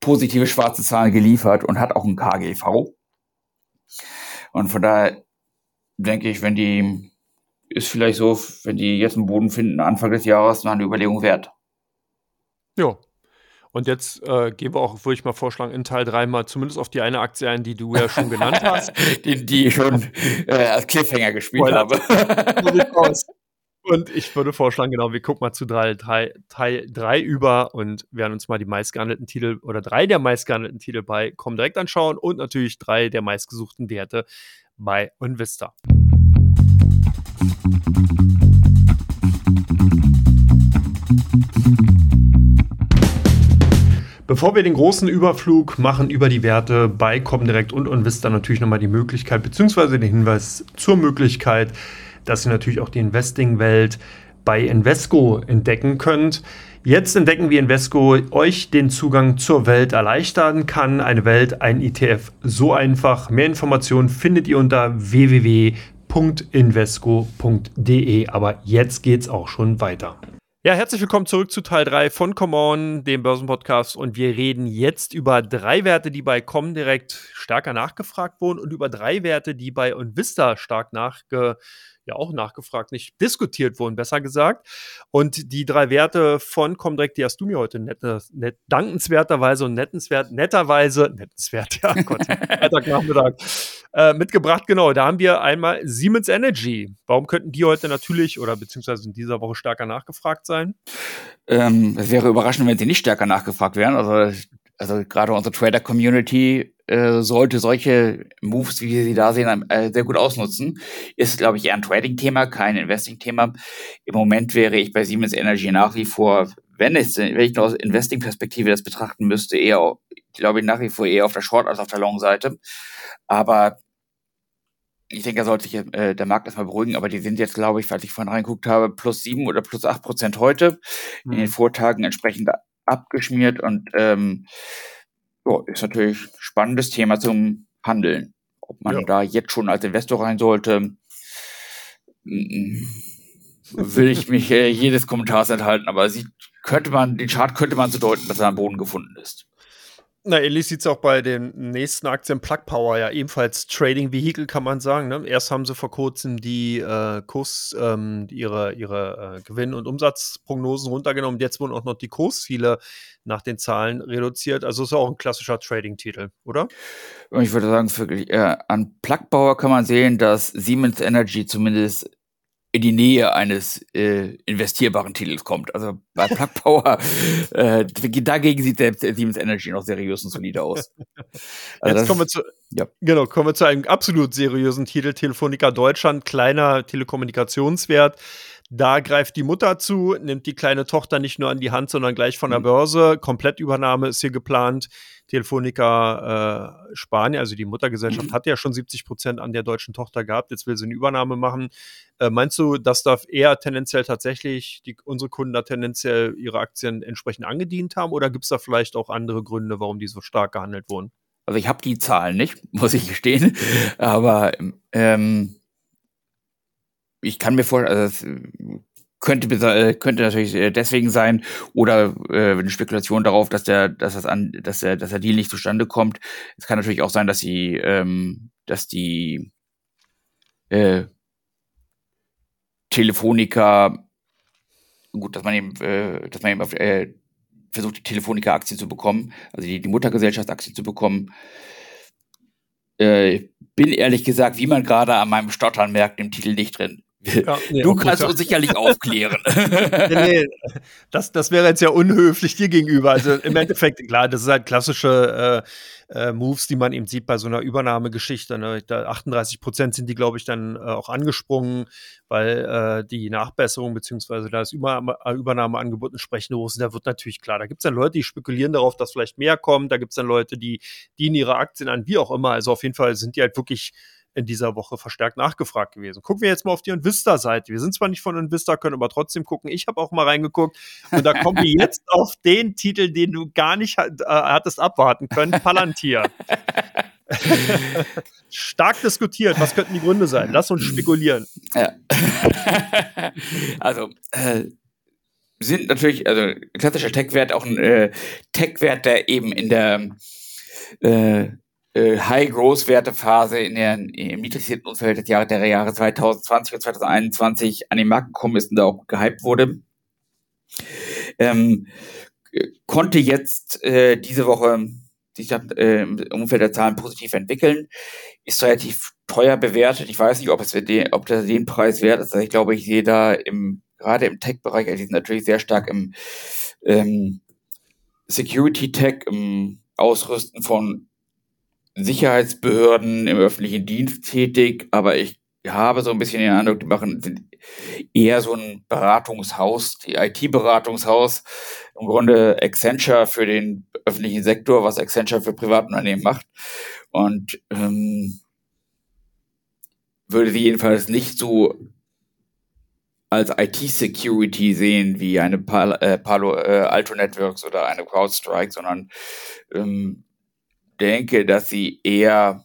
[SPEAKER 2] positive schwarze Zahlen geliefert und hat auch ein KGV. Und von daher denke ich, wenn die, ist vielleicht so, wenn die jetzt einen Boden finden, Anfang des Jahres, noch eine Überlegung wert.
[SPEAKER 1] Ja. Und jetzt äh, gehen wir auch, würde ich mal vorschlagen, in Teil 3 mal zumindest auf die eine Aktie ein, die du ja schon genannt hast. [LAUGHS]
[SPEAKER 2] die, die ich schon äh, als Cliffhanger gespielt habe.
[SPEAKER 1] Und ich würde vorschlagen, genau, wir gucken mal zu Teil 3 über und werden uns mal die meistgehandelten Titel oder drei der meistgehandelten Titel bei Comdirect anschauen und natürlich drei der meistgesuchten Werte bei Invista. Bevor wir den großen Überflug machen über die Werte bei Comdirect und Invista, natürlich nochmal die Möglichkeit, beziehungsweise den Hinweis zur Möglichkeit, dass ihr natürlich auch die Investing-Welt bei Invesco entdecken könnt. Jetzt entdecken, wie Invesco euch den Zugang zur Welt erleichtern kann. Eine Welt, ein ETF, so einfach. Mehr Informationen findet ihr unter www.invesco.de. Aber jetzt geht's auch schon weiter. Ja, herzlich willkommen zurück zu Teil 3 von Come On, dem Börsenpodcast. Und wir reden jetzt über drei Werte, die bei Comdirect stärker nachgefragt wurden und über drei Werte, die bei Invista stark nachgefragt ja auch nachgefragt, nicht diskutiert wurden, besser gesagt. Und die drei Werte von Comdirect, die hast du mir heute net, net, dankenswerterweise und nettenswert, netterweise, nettenswert, [LAUGHS] ja Gott, Freitagnachmittag, äh, mitgebracht. Genau, da haben wir einmal Siemens Energy. Warum könnten die heute natürlich oder beziehungsweise in dieser Woche stärker nachgefragt sein?
[SPEAKER 2] Ähm, es wäre überraschend, wenn sie nicht stärker nachgefragt wären. Also also gerade unsere Trader-Community äh, sollte solche Moves, wie wir sie da sehen, äh, sehr gut ausnutzen. Ist, glaube ich, eher ein Trading-Thema, kein Investing-Thema. Im Moment wäre ich bei Siemens Energy nach wie vor, wenn, es, wenn ich nur aus Investing-Perspektive das betrachten müsste, eher, glaube ich, nach wie vor eher auf der Short- als auf der Long-Seite. Aber ich denke, da sollte sich äh, der Markt erstmal beruhigen, aber die sind jetzt, glaube ich, falls ich vorhin reingeguckt habe, plus sieben oder plus acht Prozent heute. Mhm. In den mhm. Vortagen entsprechend abgeschmiert und ähm, ja, ist natürlich ein spannendes Thema zum Handeln. Ob man ja. da jetzt schon als Investor rein sollte, will ich mich äh, jedes Kommentars enthalten, aber sieht, könnte man, den Chart könnte man so deuten, dass er am Boden gefunden ist.
[SPEAKER 1] Na, ähnlich sieht es auch bei den nächsten Aktien Plug Power ja ebenfalls Trading Vehicle, kann man sagen. Ne? Erst haben sie vor kurzem die äh, Kurs, ähm, ihre, ihre äh, Gewinn- und Umsatzprognosen runtergenommen. Jetzt wurden auch noch die Kursziele nach den Zahlen reduziert. Also ist auch ein klassischer Trading-Titel, oder?
[SPEAKER 2] Ich würde sagen, für, äh, an Plug Power kann man sehen, dass Siemens Energy zumindest in die Nähe eines äh, investierbaren Titels kommt. Also bei [LAUGHS] Plug Power, äh, dagegen sieht der Siemens Energy noch seriös und solide aus.
[SPEAKER 1] Also Jetzt kommen wir zu, ja. genau, kommen wir zu einem absolut seriösen Titel, Telefonica Deutschland, kleiner Telekommunikationswert. Da greift die Mutter zu, nimmt die kleine Tochter nicht nur an die Hand, sondern gleich von der mhm. Börse. Komplettübernahme ist hier geplant. Telefonica äh, Spanien, also die Muttergesellschaft, mhm. hat ja schon 70 Prozent an der deutschen Tochter gehabt. Jetzt will sie eine Übernahme machen. Äh, meinst du, dass da eher tendenziell tatsächlich die, unsere Kunden da tendenziell ihre Aktien entsprechend angedient haben? Oder gibt es da vielleicht auch andere Gründe, warum die so stark gehandelt wurden?
[SPEAKER 2] Also ich habe die Zahlen nicht, [LAUGHS] muss ich gestehen. Aber ähm, ich kann mir vorstellen, also könnte äh, könnte natürlich äh, deswegen sein oder äh, eine Spekulation darauf, dass der dass das an dass der dass der Deal nicht zustande kommt. Es kann natürlich auch sein, dass sie ähm, dass die äh, Telefonica gut, dass man eben äh, dass man eben auf, äh, versucht die Telefonica Aktien zu bekommen, also die, die Muttergesellschaft Aktien zu bekommen. Äh, bin ehrlich gesagt, wie man gerade an meinem Stottern merkt, im Titel nicht drin. [LAUGHS] Ja, nee, du kannst uns sicherlich aufklären. [LAUGHS]
[SPEAKER 1] nee, nee, das, das wäre jetzt ja unhöflich dir gegenüber. Also im Endeffekt, klar, das ist halt klassische äh, äh, Moves, die man eben sieht bei so einer Übernahmegeschichte. Ne? Da 38 Prozent sind die, glaube ich, dann äh, auch angesprungen, weil äh, die Nachbesserung beziehungsweise das Über äh, Übernahmeangebot entsprechend hoch sind. Da wird natürlich klar, da gibt es dann Leute, die spekulieren darauf, dass vielleicht mehr kommt. Da gibt es dann Leute, die dienen ihre Aktien an, wie auch immer. Also auf jeden Fall sind die halt wirklich in dieser Woche verstärkt nachgefragt gewesen. Gucken wir jetzt mal auf die Invista-Seite. Wir sind zwar nicht von Invista, können aber trotzdem gucken. Ich habe auch mal reingeguckt und da kommen wir [LAUGHS] jetzt auf den Titel, den du gar nicht äh, hattest abwarten können, Palantir. [LAUGHS] Stark diskutiert. Was könnten die Gründe sein? Lass uns spekulieren. Ja. [LAUGHS]
[SPEAKER 2] also, äh, sind natürlich, also klassischer Tech-Wert auch ein äh, Tech-Wert, der eben in der äh, High-Growth-Wertephase in der, im niedrigsten Umfeld des Jahre, der Jahre 2020 und 2021 an den Markt gekommen ist und da auch gehypt wurde. Ähm, konnte jetzt äh, diese Woche sich äh, im Umfeld der Zahlen positiv entwickeln, ist relativ teuer bewertet. Ich weiß nicht, ob es den, ob das den Preis wert ist. Also ich glaube, ich sehe da im gerade im Tech-Bereich, also die sind natürlich sehr stark im ähm, Security-Tech, im Ausrüsten von Sicherheitsbehörden im öffentlichen Dienst tätig, aber ich habe so ein bisschen den Eindruck, die machen sind eher so ein Beratungshaus, die IT-Beratungshaus, im Grunde Accenture für den öffentlichen Sektor, was Accenture für Privatunternehmen macht. Und ähm, würde sie jedenfalls nicht so als IT-Security sehen wie eine Palo, äh, Palo äh, Alto Networks oder eine CrowdStrike, sondern ähm, denke, dass sie eher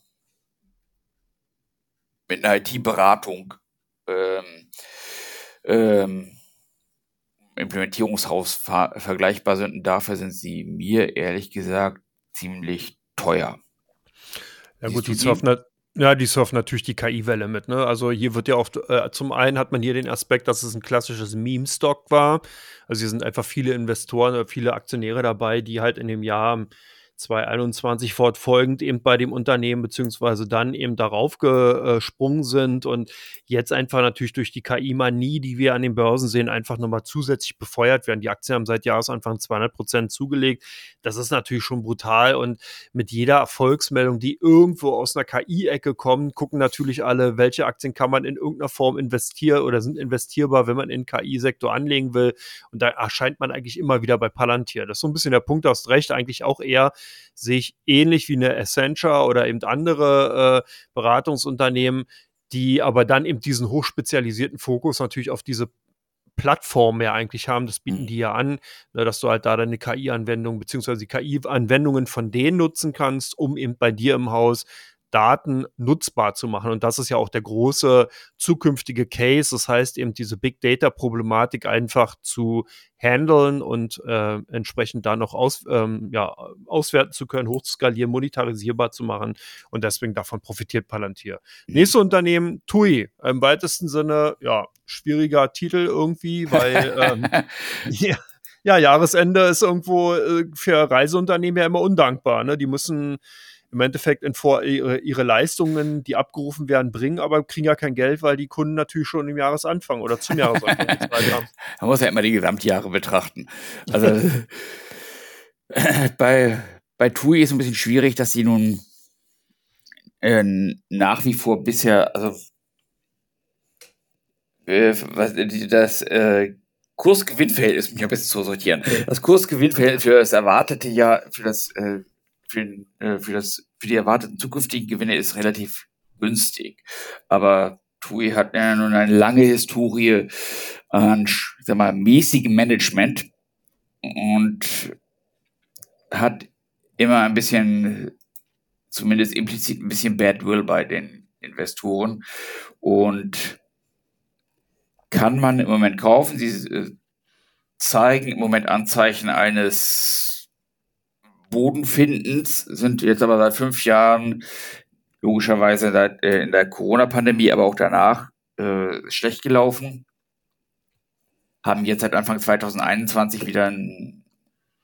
[SPEAKER 2] mit einer IT-Beratung ähm, ähm, Implementierungshaus vergleichbar sind. Und dafür sind sie mir ehrlich gesagt ziemlich teuer.
[SPEAKER 1] Ja gut, die surfen, ja, die surfen natürlich die KI-Welle mit. Ne? Also hier wird ja oft, äh, zum einen hat man hier den Aspekt, dass es ein klassisches Meme-Stock war. Also hier sind einfach viele Investoren, viele Aktionäre dabei, die halt in dem Jahr 2021 fortfolgend eben bei dem Unternehmen beziehungsweise dann eben darauf gesprungen sind und jetzt einfach natürlich durch die KI-Manie, die wir an den Börsen sehen, einfach nochmal zusätzlich befeuert werden. Die Aktien haben seit Jahresanfang 200 Prozent zugelegt. Das ist natürlich schon brutal und mit jeder Erfolgsmeldung, die irgendwo aus einer KI-Ecke kommt, gucken natürlich alle, welche Aktien kann man in irgendeiner Form investieren oder sind investierbar, wenn man in den KI-Sektor anlegen will. Und da erscheint man eigentlich immer wieder bei Palantir. Das ist so ein bisschen der Punkt, hast recht, eigentlich auch eher sehe ich ähnlich wie eine Accenture oder eben andere äh, Beratungsunternehmen die aber dann eben diesen hochspezialisierten Fokus natürlich auf diese Plattform ja eigentlich haben, das bieten mhm. die ja an, ne, dass du halt da deine KI-Anwendung beziehungsweise die KI-Anwendungen von denen nutzen kannst, um eben bei dir im Haus Daten nutzbar zu machen. Und das ist ja auch der große zukünftige Case. Das heißt eben diese Big Data Problematik einfach zu handeln und äh, entsprechend da noch aus, ähm, ja, auswerten zu können, hochzuskalieren, monetarisierbar zu machen. Und deswegen davon profitiert Palantir. Mhm. Nächste Unternehmen, TUI. Im weitesten Sinne, ja, schwieriger Titel irgendwie, weil ähm, [LAUGHS] ja, ja, Jahresende ist irgendwo äh, für Reiseunternehmen ja immer undankbar. Ne? Die müssen im Endeffekt in vor, ihre, ihre, Leistungen, die abgerufen werden, bringen, aber kriegen ja kein Geld, weil die Kunden natürlich schon im Jahresanfang oder zum Jahresanfang gezahlt haben. [LAUGHS]
[SPEAKER 2] Man muss ja immer die Gesamtjahre betrachten. Also [LAUGHS] bei, bei TUI ist es ein bisschen schwierig, dass sie nun äh, nach wie vor bisher, also äh, was, das äh, Kursgewinnverhältnis, mich ein bisschen zu sortieren. Das Kursgewinnverhältnis für das erwartete Jahr, für das äh, für, äh, für, das, für die erwarteten zukünftigen Gewinne ist relativ günstig. Aber TUI hat ja nun eine lange Historie an, sag mal, mäßigem Management und hat immer ein bisschen, zumindest implizit ein bisschen Badwill bei den Investoren und kann man im Moment kaufen. Sie äh, zeigen im Moment Anzeichen eines Bodenfindens, sind jetzt aber seit fünf Jahren logischerweise äh, in der Corona-Pandemie, aber auch danach äh, schlecht gelaufen. Haben jetzt seit Anfang 2021 wieder ein,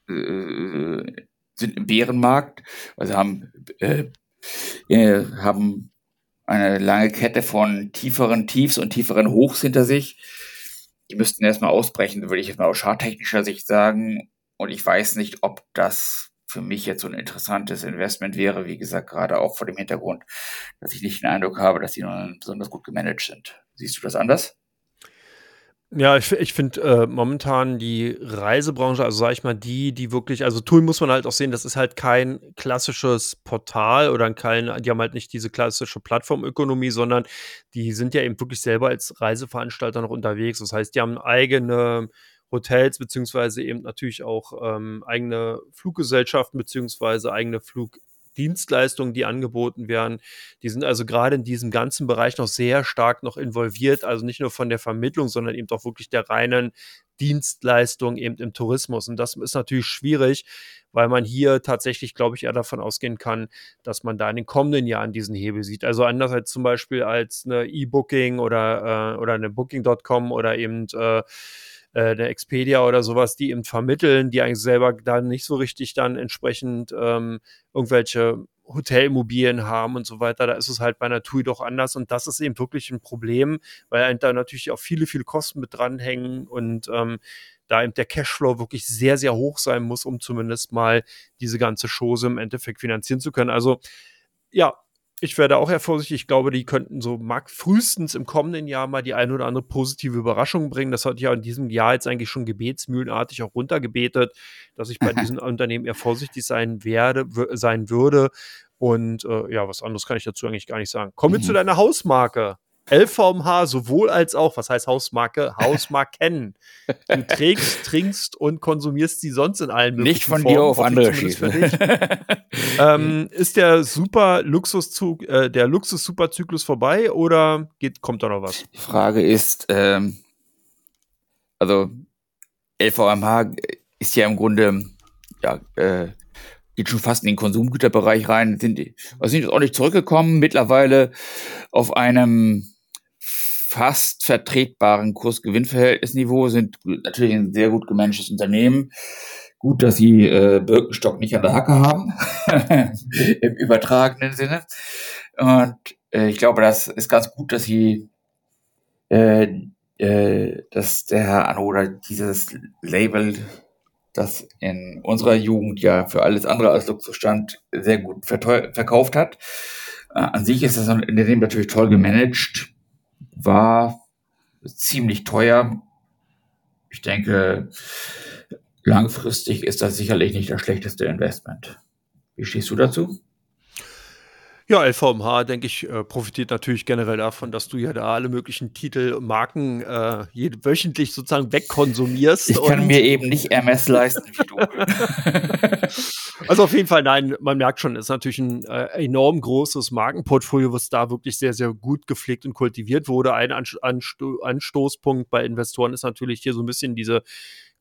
[SPEAKER 2] äh, sind im Bärenmarkt, also haben, äh, äh, haben eine lange Kette von tieferen Tiefs und tieferen Hochs hinter sich. Die müssten erstmal ausbrechen, würde ich jetzt mal aus charttechnischer Sicht sagen. Und ich weiß nicht, ob das für mich jetzt so ein interessantes Investment wäre, wie gesagt, gerade auch vor dem Hintergrund, dass ich nicht den Eindruck habe, dass die nun besonders gut gemanagt sind. Siehst du das anders?
[SPEAKER 1] Ja, ich, ich finde äh, momentan die Reisebranche, also sage ich mal, die, die wirklich, also Tool muss man halt auch sehen, das ist halt kein klassisches Portal oder kein, die haben halt nicht diese klassische Plattformökonomie, sondern die sind ja eben wirklich selber als Reiseveranstalter noch unterwegs. Das heißt, die haben eigene Hotels beziehungsweise eben natürlich auch ähm, eigene Fluggesellschaften beziehungsweise eigene Flugdienstleistungen, die angeboten werden. Die sind also gerade in diesem ganzen Bereich noch sehr stark noch involviert, also nicht nur von der Vermittlung, sondern eben auch wirklich der reinen Dienstleistung eben im Tourismus. Und das ist natürlich schwierig, weil man hier tatsächlich, glaube ich, eher davon ausgehen kann, dass man da in den kommenden Jahren diesen Hebel sieht. Also anders als zum Beispiel als eine E-Booking oder, äh, oder eine Booking.com oder eben äh, äh, der Expedia oder sowas, die eben vermitteln, die eigentlich selber dann nicht so richtig dann entsprechend ähm, irgendwelche Hotelimmobilien haben und so weiter. Da ist es halt bei einer TUI doch anders und das ist eben wirklich ein Problem, weil da natürlich auch viele, viele Kosten mit dranhängen und ähm, da eben der Cashflow wirklich sehr, sehr hoch sein muss, um zumindest mal diese ganze Chose im Endeffekt finanzieren zu können. Also ja, ich werde auch eher vorsichtig. Ich glaube, die könnten so frühestens im kommenden Jahr mal die eine oder andere positive Überraschung bringen. Das hatte ich ja in diesem Jahr jetzt eigentlich schon gebetsmühlenartig auch runtergebetet, dass ich bei [LAUGHS] diesen Unternehmen eher vorsichtig sein werde, sein würde. Und äh, ja, was anderes kann ich dazu eigentlich gar nicht sagen. Kommen wir mhm. zu deiner Hausmarke. LVMH sowohl als auch, was heißt Hausmarke? Hausmarken. Du [LAUGHS] trägst, trinkst und konsumierst sie sonst in allen
[SPEAKER 2] möglichen Nicht von Formen, dir auf andere schießen. [LAUGHS]
[SPEAKER 1] ähm, ist der super Luxuszug, äh, der Luxus-Superzyklus vorbei oder geht, kommt da noch was?
[SPEAKER 2] Die Frage ist, ähm, also LVMH ist ja im Grunde ja, äh, geht schon fast in den Konsumgüterbereich rein, sind, also sind jetzt auch nicht zurückgekommen, mittlerweile auf einem fast vertretbaren Kurs-Gewinn-Verhältnisniveau, sind natürlich ein sehr gut gemanagtes Unternehmen. Gut, dass sie äh, Birkenstock nicht an der Hacke haben, [LAUGHS] im übertragenen Sinne. Und äh, ich glaube, das ist ganz gut, dass sie, äh, äh, dass der Herr Anoda dieses Label das in unserer Jugend ja für alles andere als Luxusstand sehr gut verkauft hat. Äh, an sich ist das Unternehmen natürlich toll gemanagt, war ziemlich teuer. Ich denke, langfristig ist das sicherlich nicht das schlechteste Investment. Wie stehst du dazu?
[SPEAKER 1] Ja, LVMH, denke ich, äh, profitiert natürlich generell davon, dass du ja da alle möglichen Titel und Marken äh, jed wöchentlich sozusagen wegkonsumierst.
[SPEAKER 2] Ich kann mir eben nicht Hermes leisten wie du. [LAUGHS]
[SPEAKER 1] also auf jeden Fall, nein, man merkt schon, ist natürlich ein äh, enorm großes Markenportfolio, was da wirklich sehr, sehr gut gepflegt und kultiviert wurde. Ein Ansto Anstoßpunkt bei Investoren ist natürlich hier so ein bisschen diese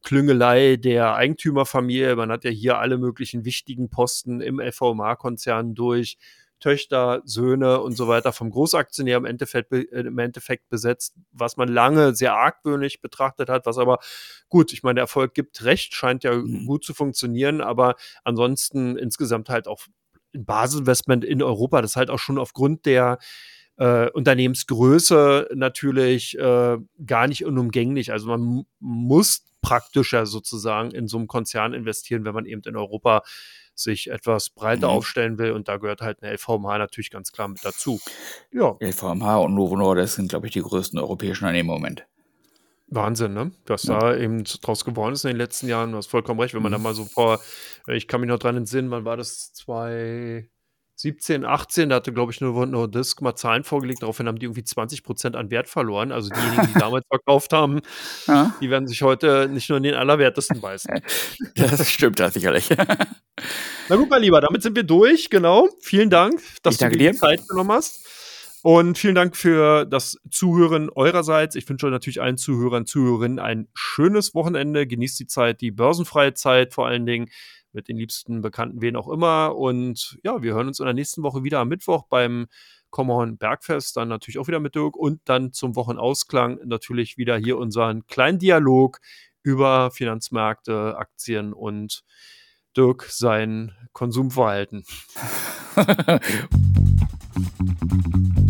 [SPEAKER 1] Klüngelei der Eigentümerfamilie. Man hat ja hier alle möglichen wichtigen Posten im LVMH-Konzern durch Töchter, Söhne und so weiter vom Großaktionär im Endeffekt, äh, im Endeffekt besetzt, was man lange sehr argwöhnig betrachtet hat, was aber gut, ich meine, der Erfolg gibt recht, scheint ja mhm. gut zu funktionieren, aber ansonsten insgesamt halt auch ein Basisinvestment in Europa, das halt auch schon aufgrund der äh, Unternehmensgröße natürlich äh, gar nicht unumgänglich. Also man muss praktischer sozusagen in so einem Konzern investieren, wenn man eben in Europa sich etwas breiter mhm. aufstellen will. Und da gehört halt eine LVMH natürlich ganz klar mit dazu.
[SPEAKER 2] Ja. LVMH und Novo Nordisk sind, glaube ich, die größten europäischen Unternehmen im Moment.
[SPEAKER 1] Wahnsinn, ne? Was ja. da eben draus geworden ist in den letzten Jahren. Du hast vollkommen recht, wenn man mhm. da mal so vor, ich kann mich noch dran entsinnen, wann war das? Zwei, 17, 18, da hatte, glaube ich, nur, nur Disc mal Zahlen vorgelegt, daraufhin haben die irgendwie 20 Prozent an Wert verloren. Also diejenigen, die [LAUGHS] damals verkauft haben, ja. die werden sich heute nicht nur in den Allerwertesten beißen. [LAUGHS]
[SPEAKER 2] Das stimmt ja sicherlich. [LAUGHS]
[SPEAKER 1] Na gut, mein Lieber, damit sind wir durch, genau. Vielen Dank, dass
[SPEAKER 2] du dir
[SPEAKER 1] die Zeit genommen hast. Und vielen Dank für das Zuhören eurerseits. Ich wünsche natürlich allen Zuhörern, Zuhörerinnen ein schönes Wochenende. Genießt die Zeit, die börsenfreie Zeit vor allen Dingen mit den liebsten Bekannten, wen auch immer. Und ja, wir hören uns in der nächsten Woche wieder am Mittwoch beim Common Bergfest, dann natürlich auch wieder mit Dirk und dann zum Wochenausklang natürlich wieder hier unseren kleinen Dialog über Finanzmärkte, Aktien und Dirk sein Konsumverhalten. [LAUGHS]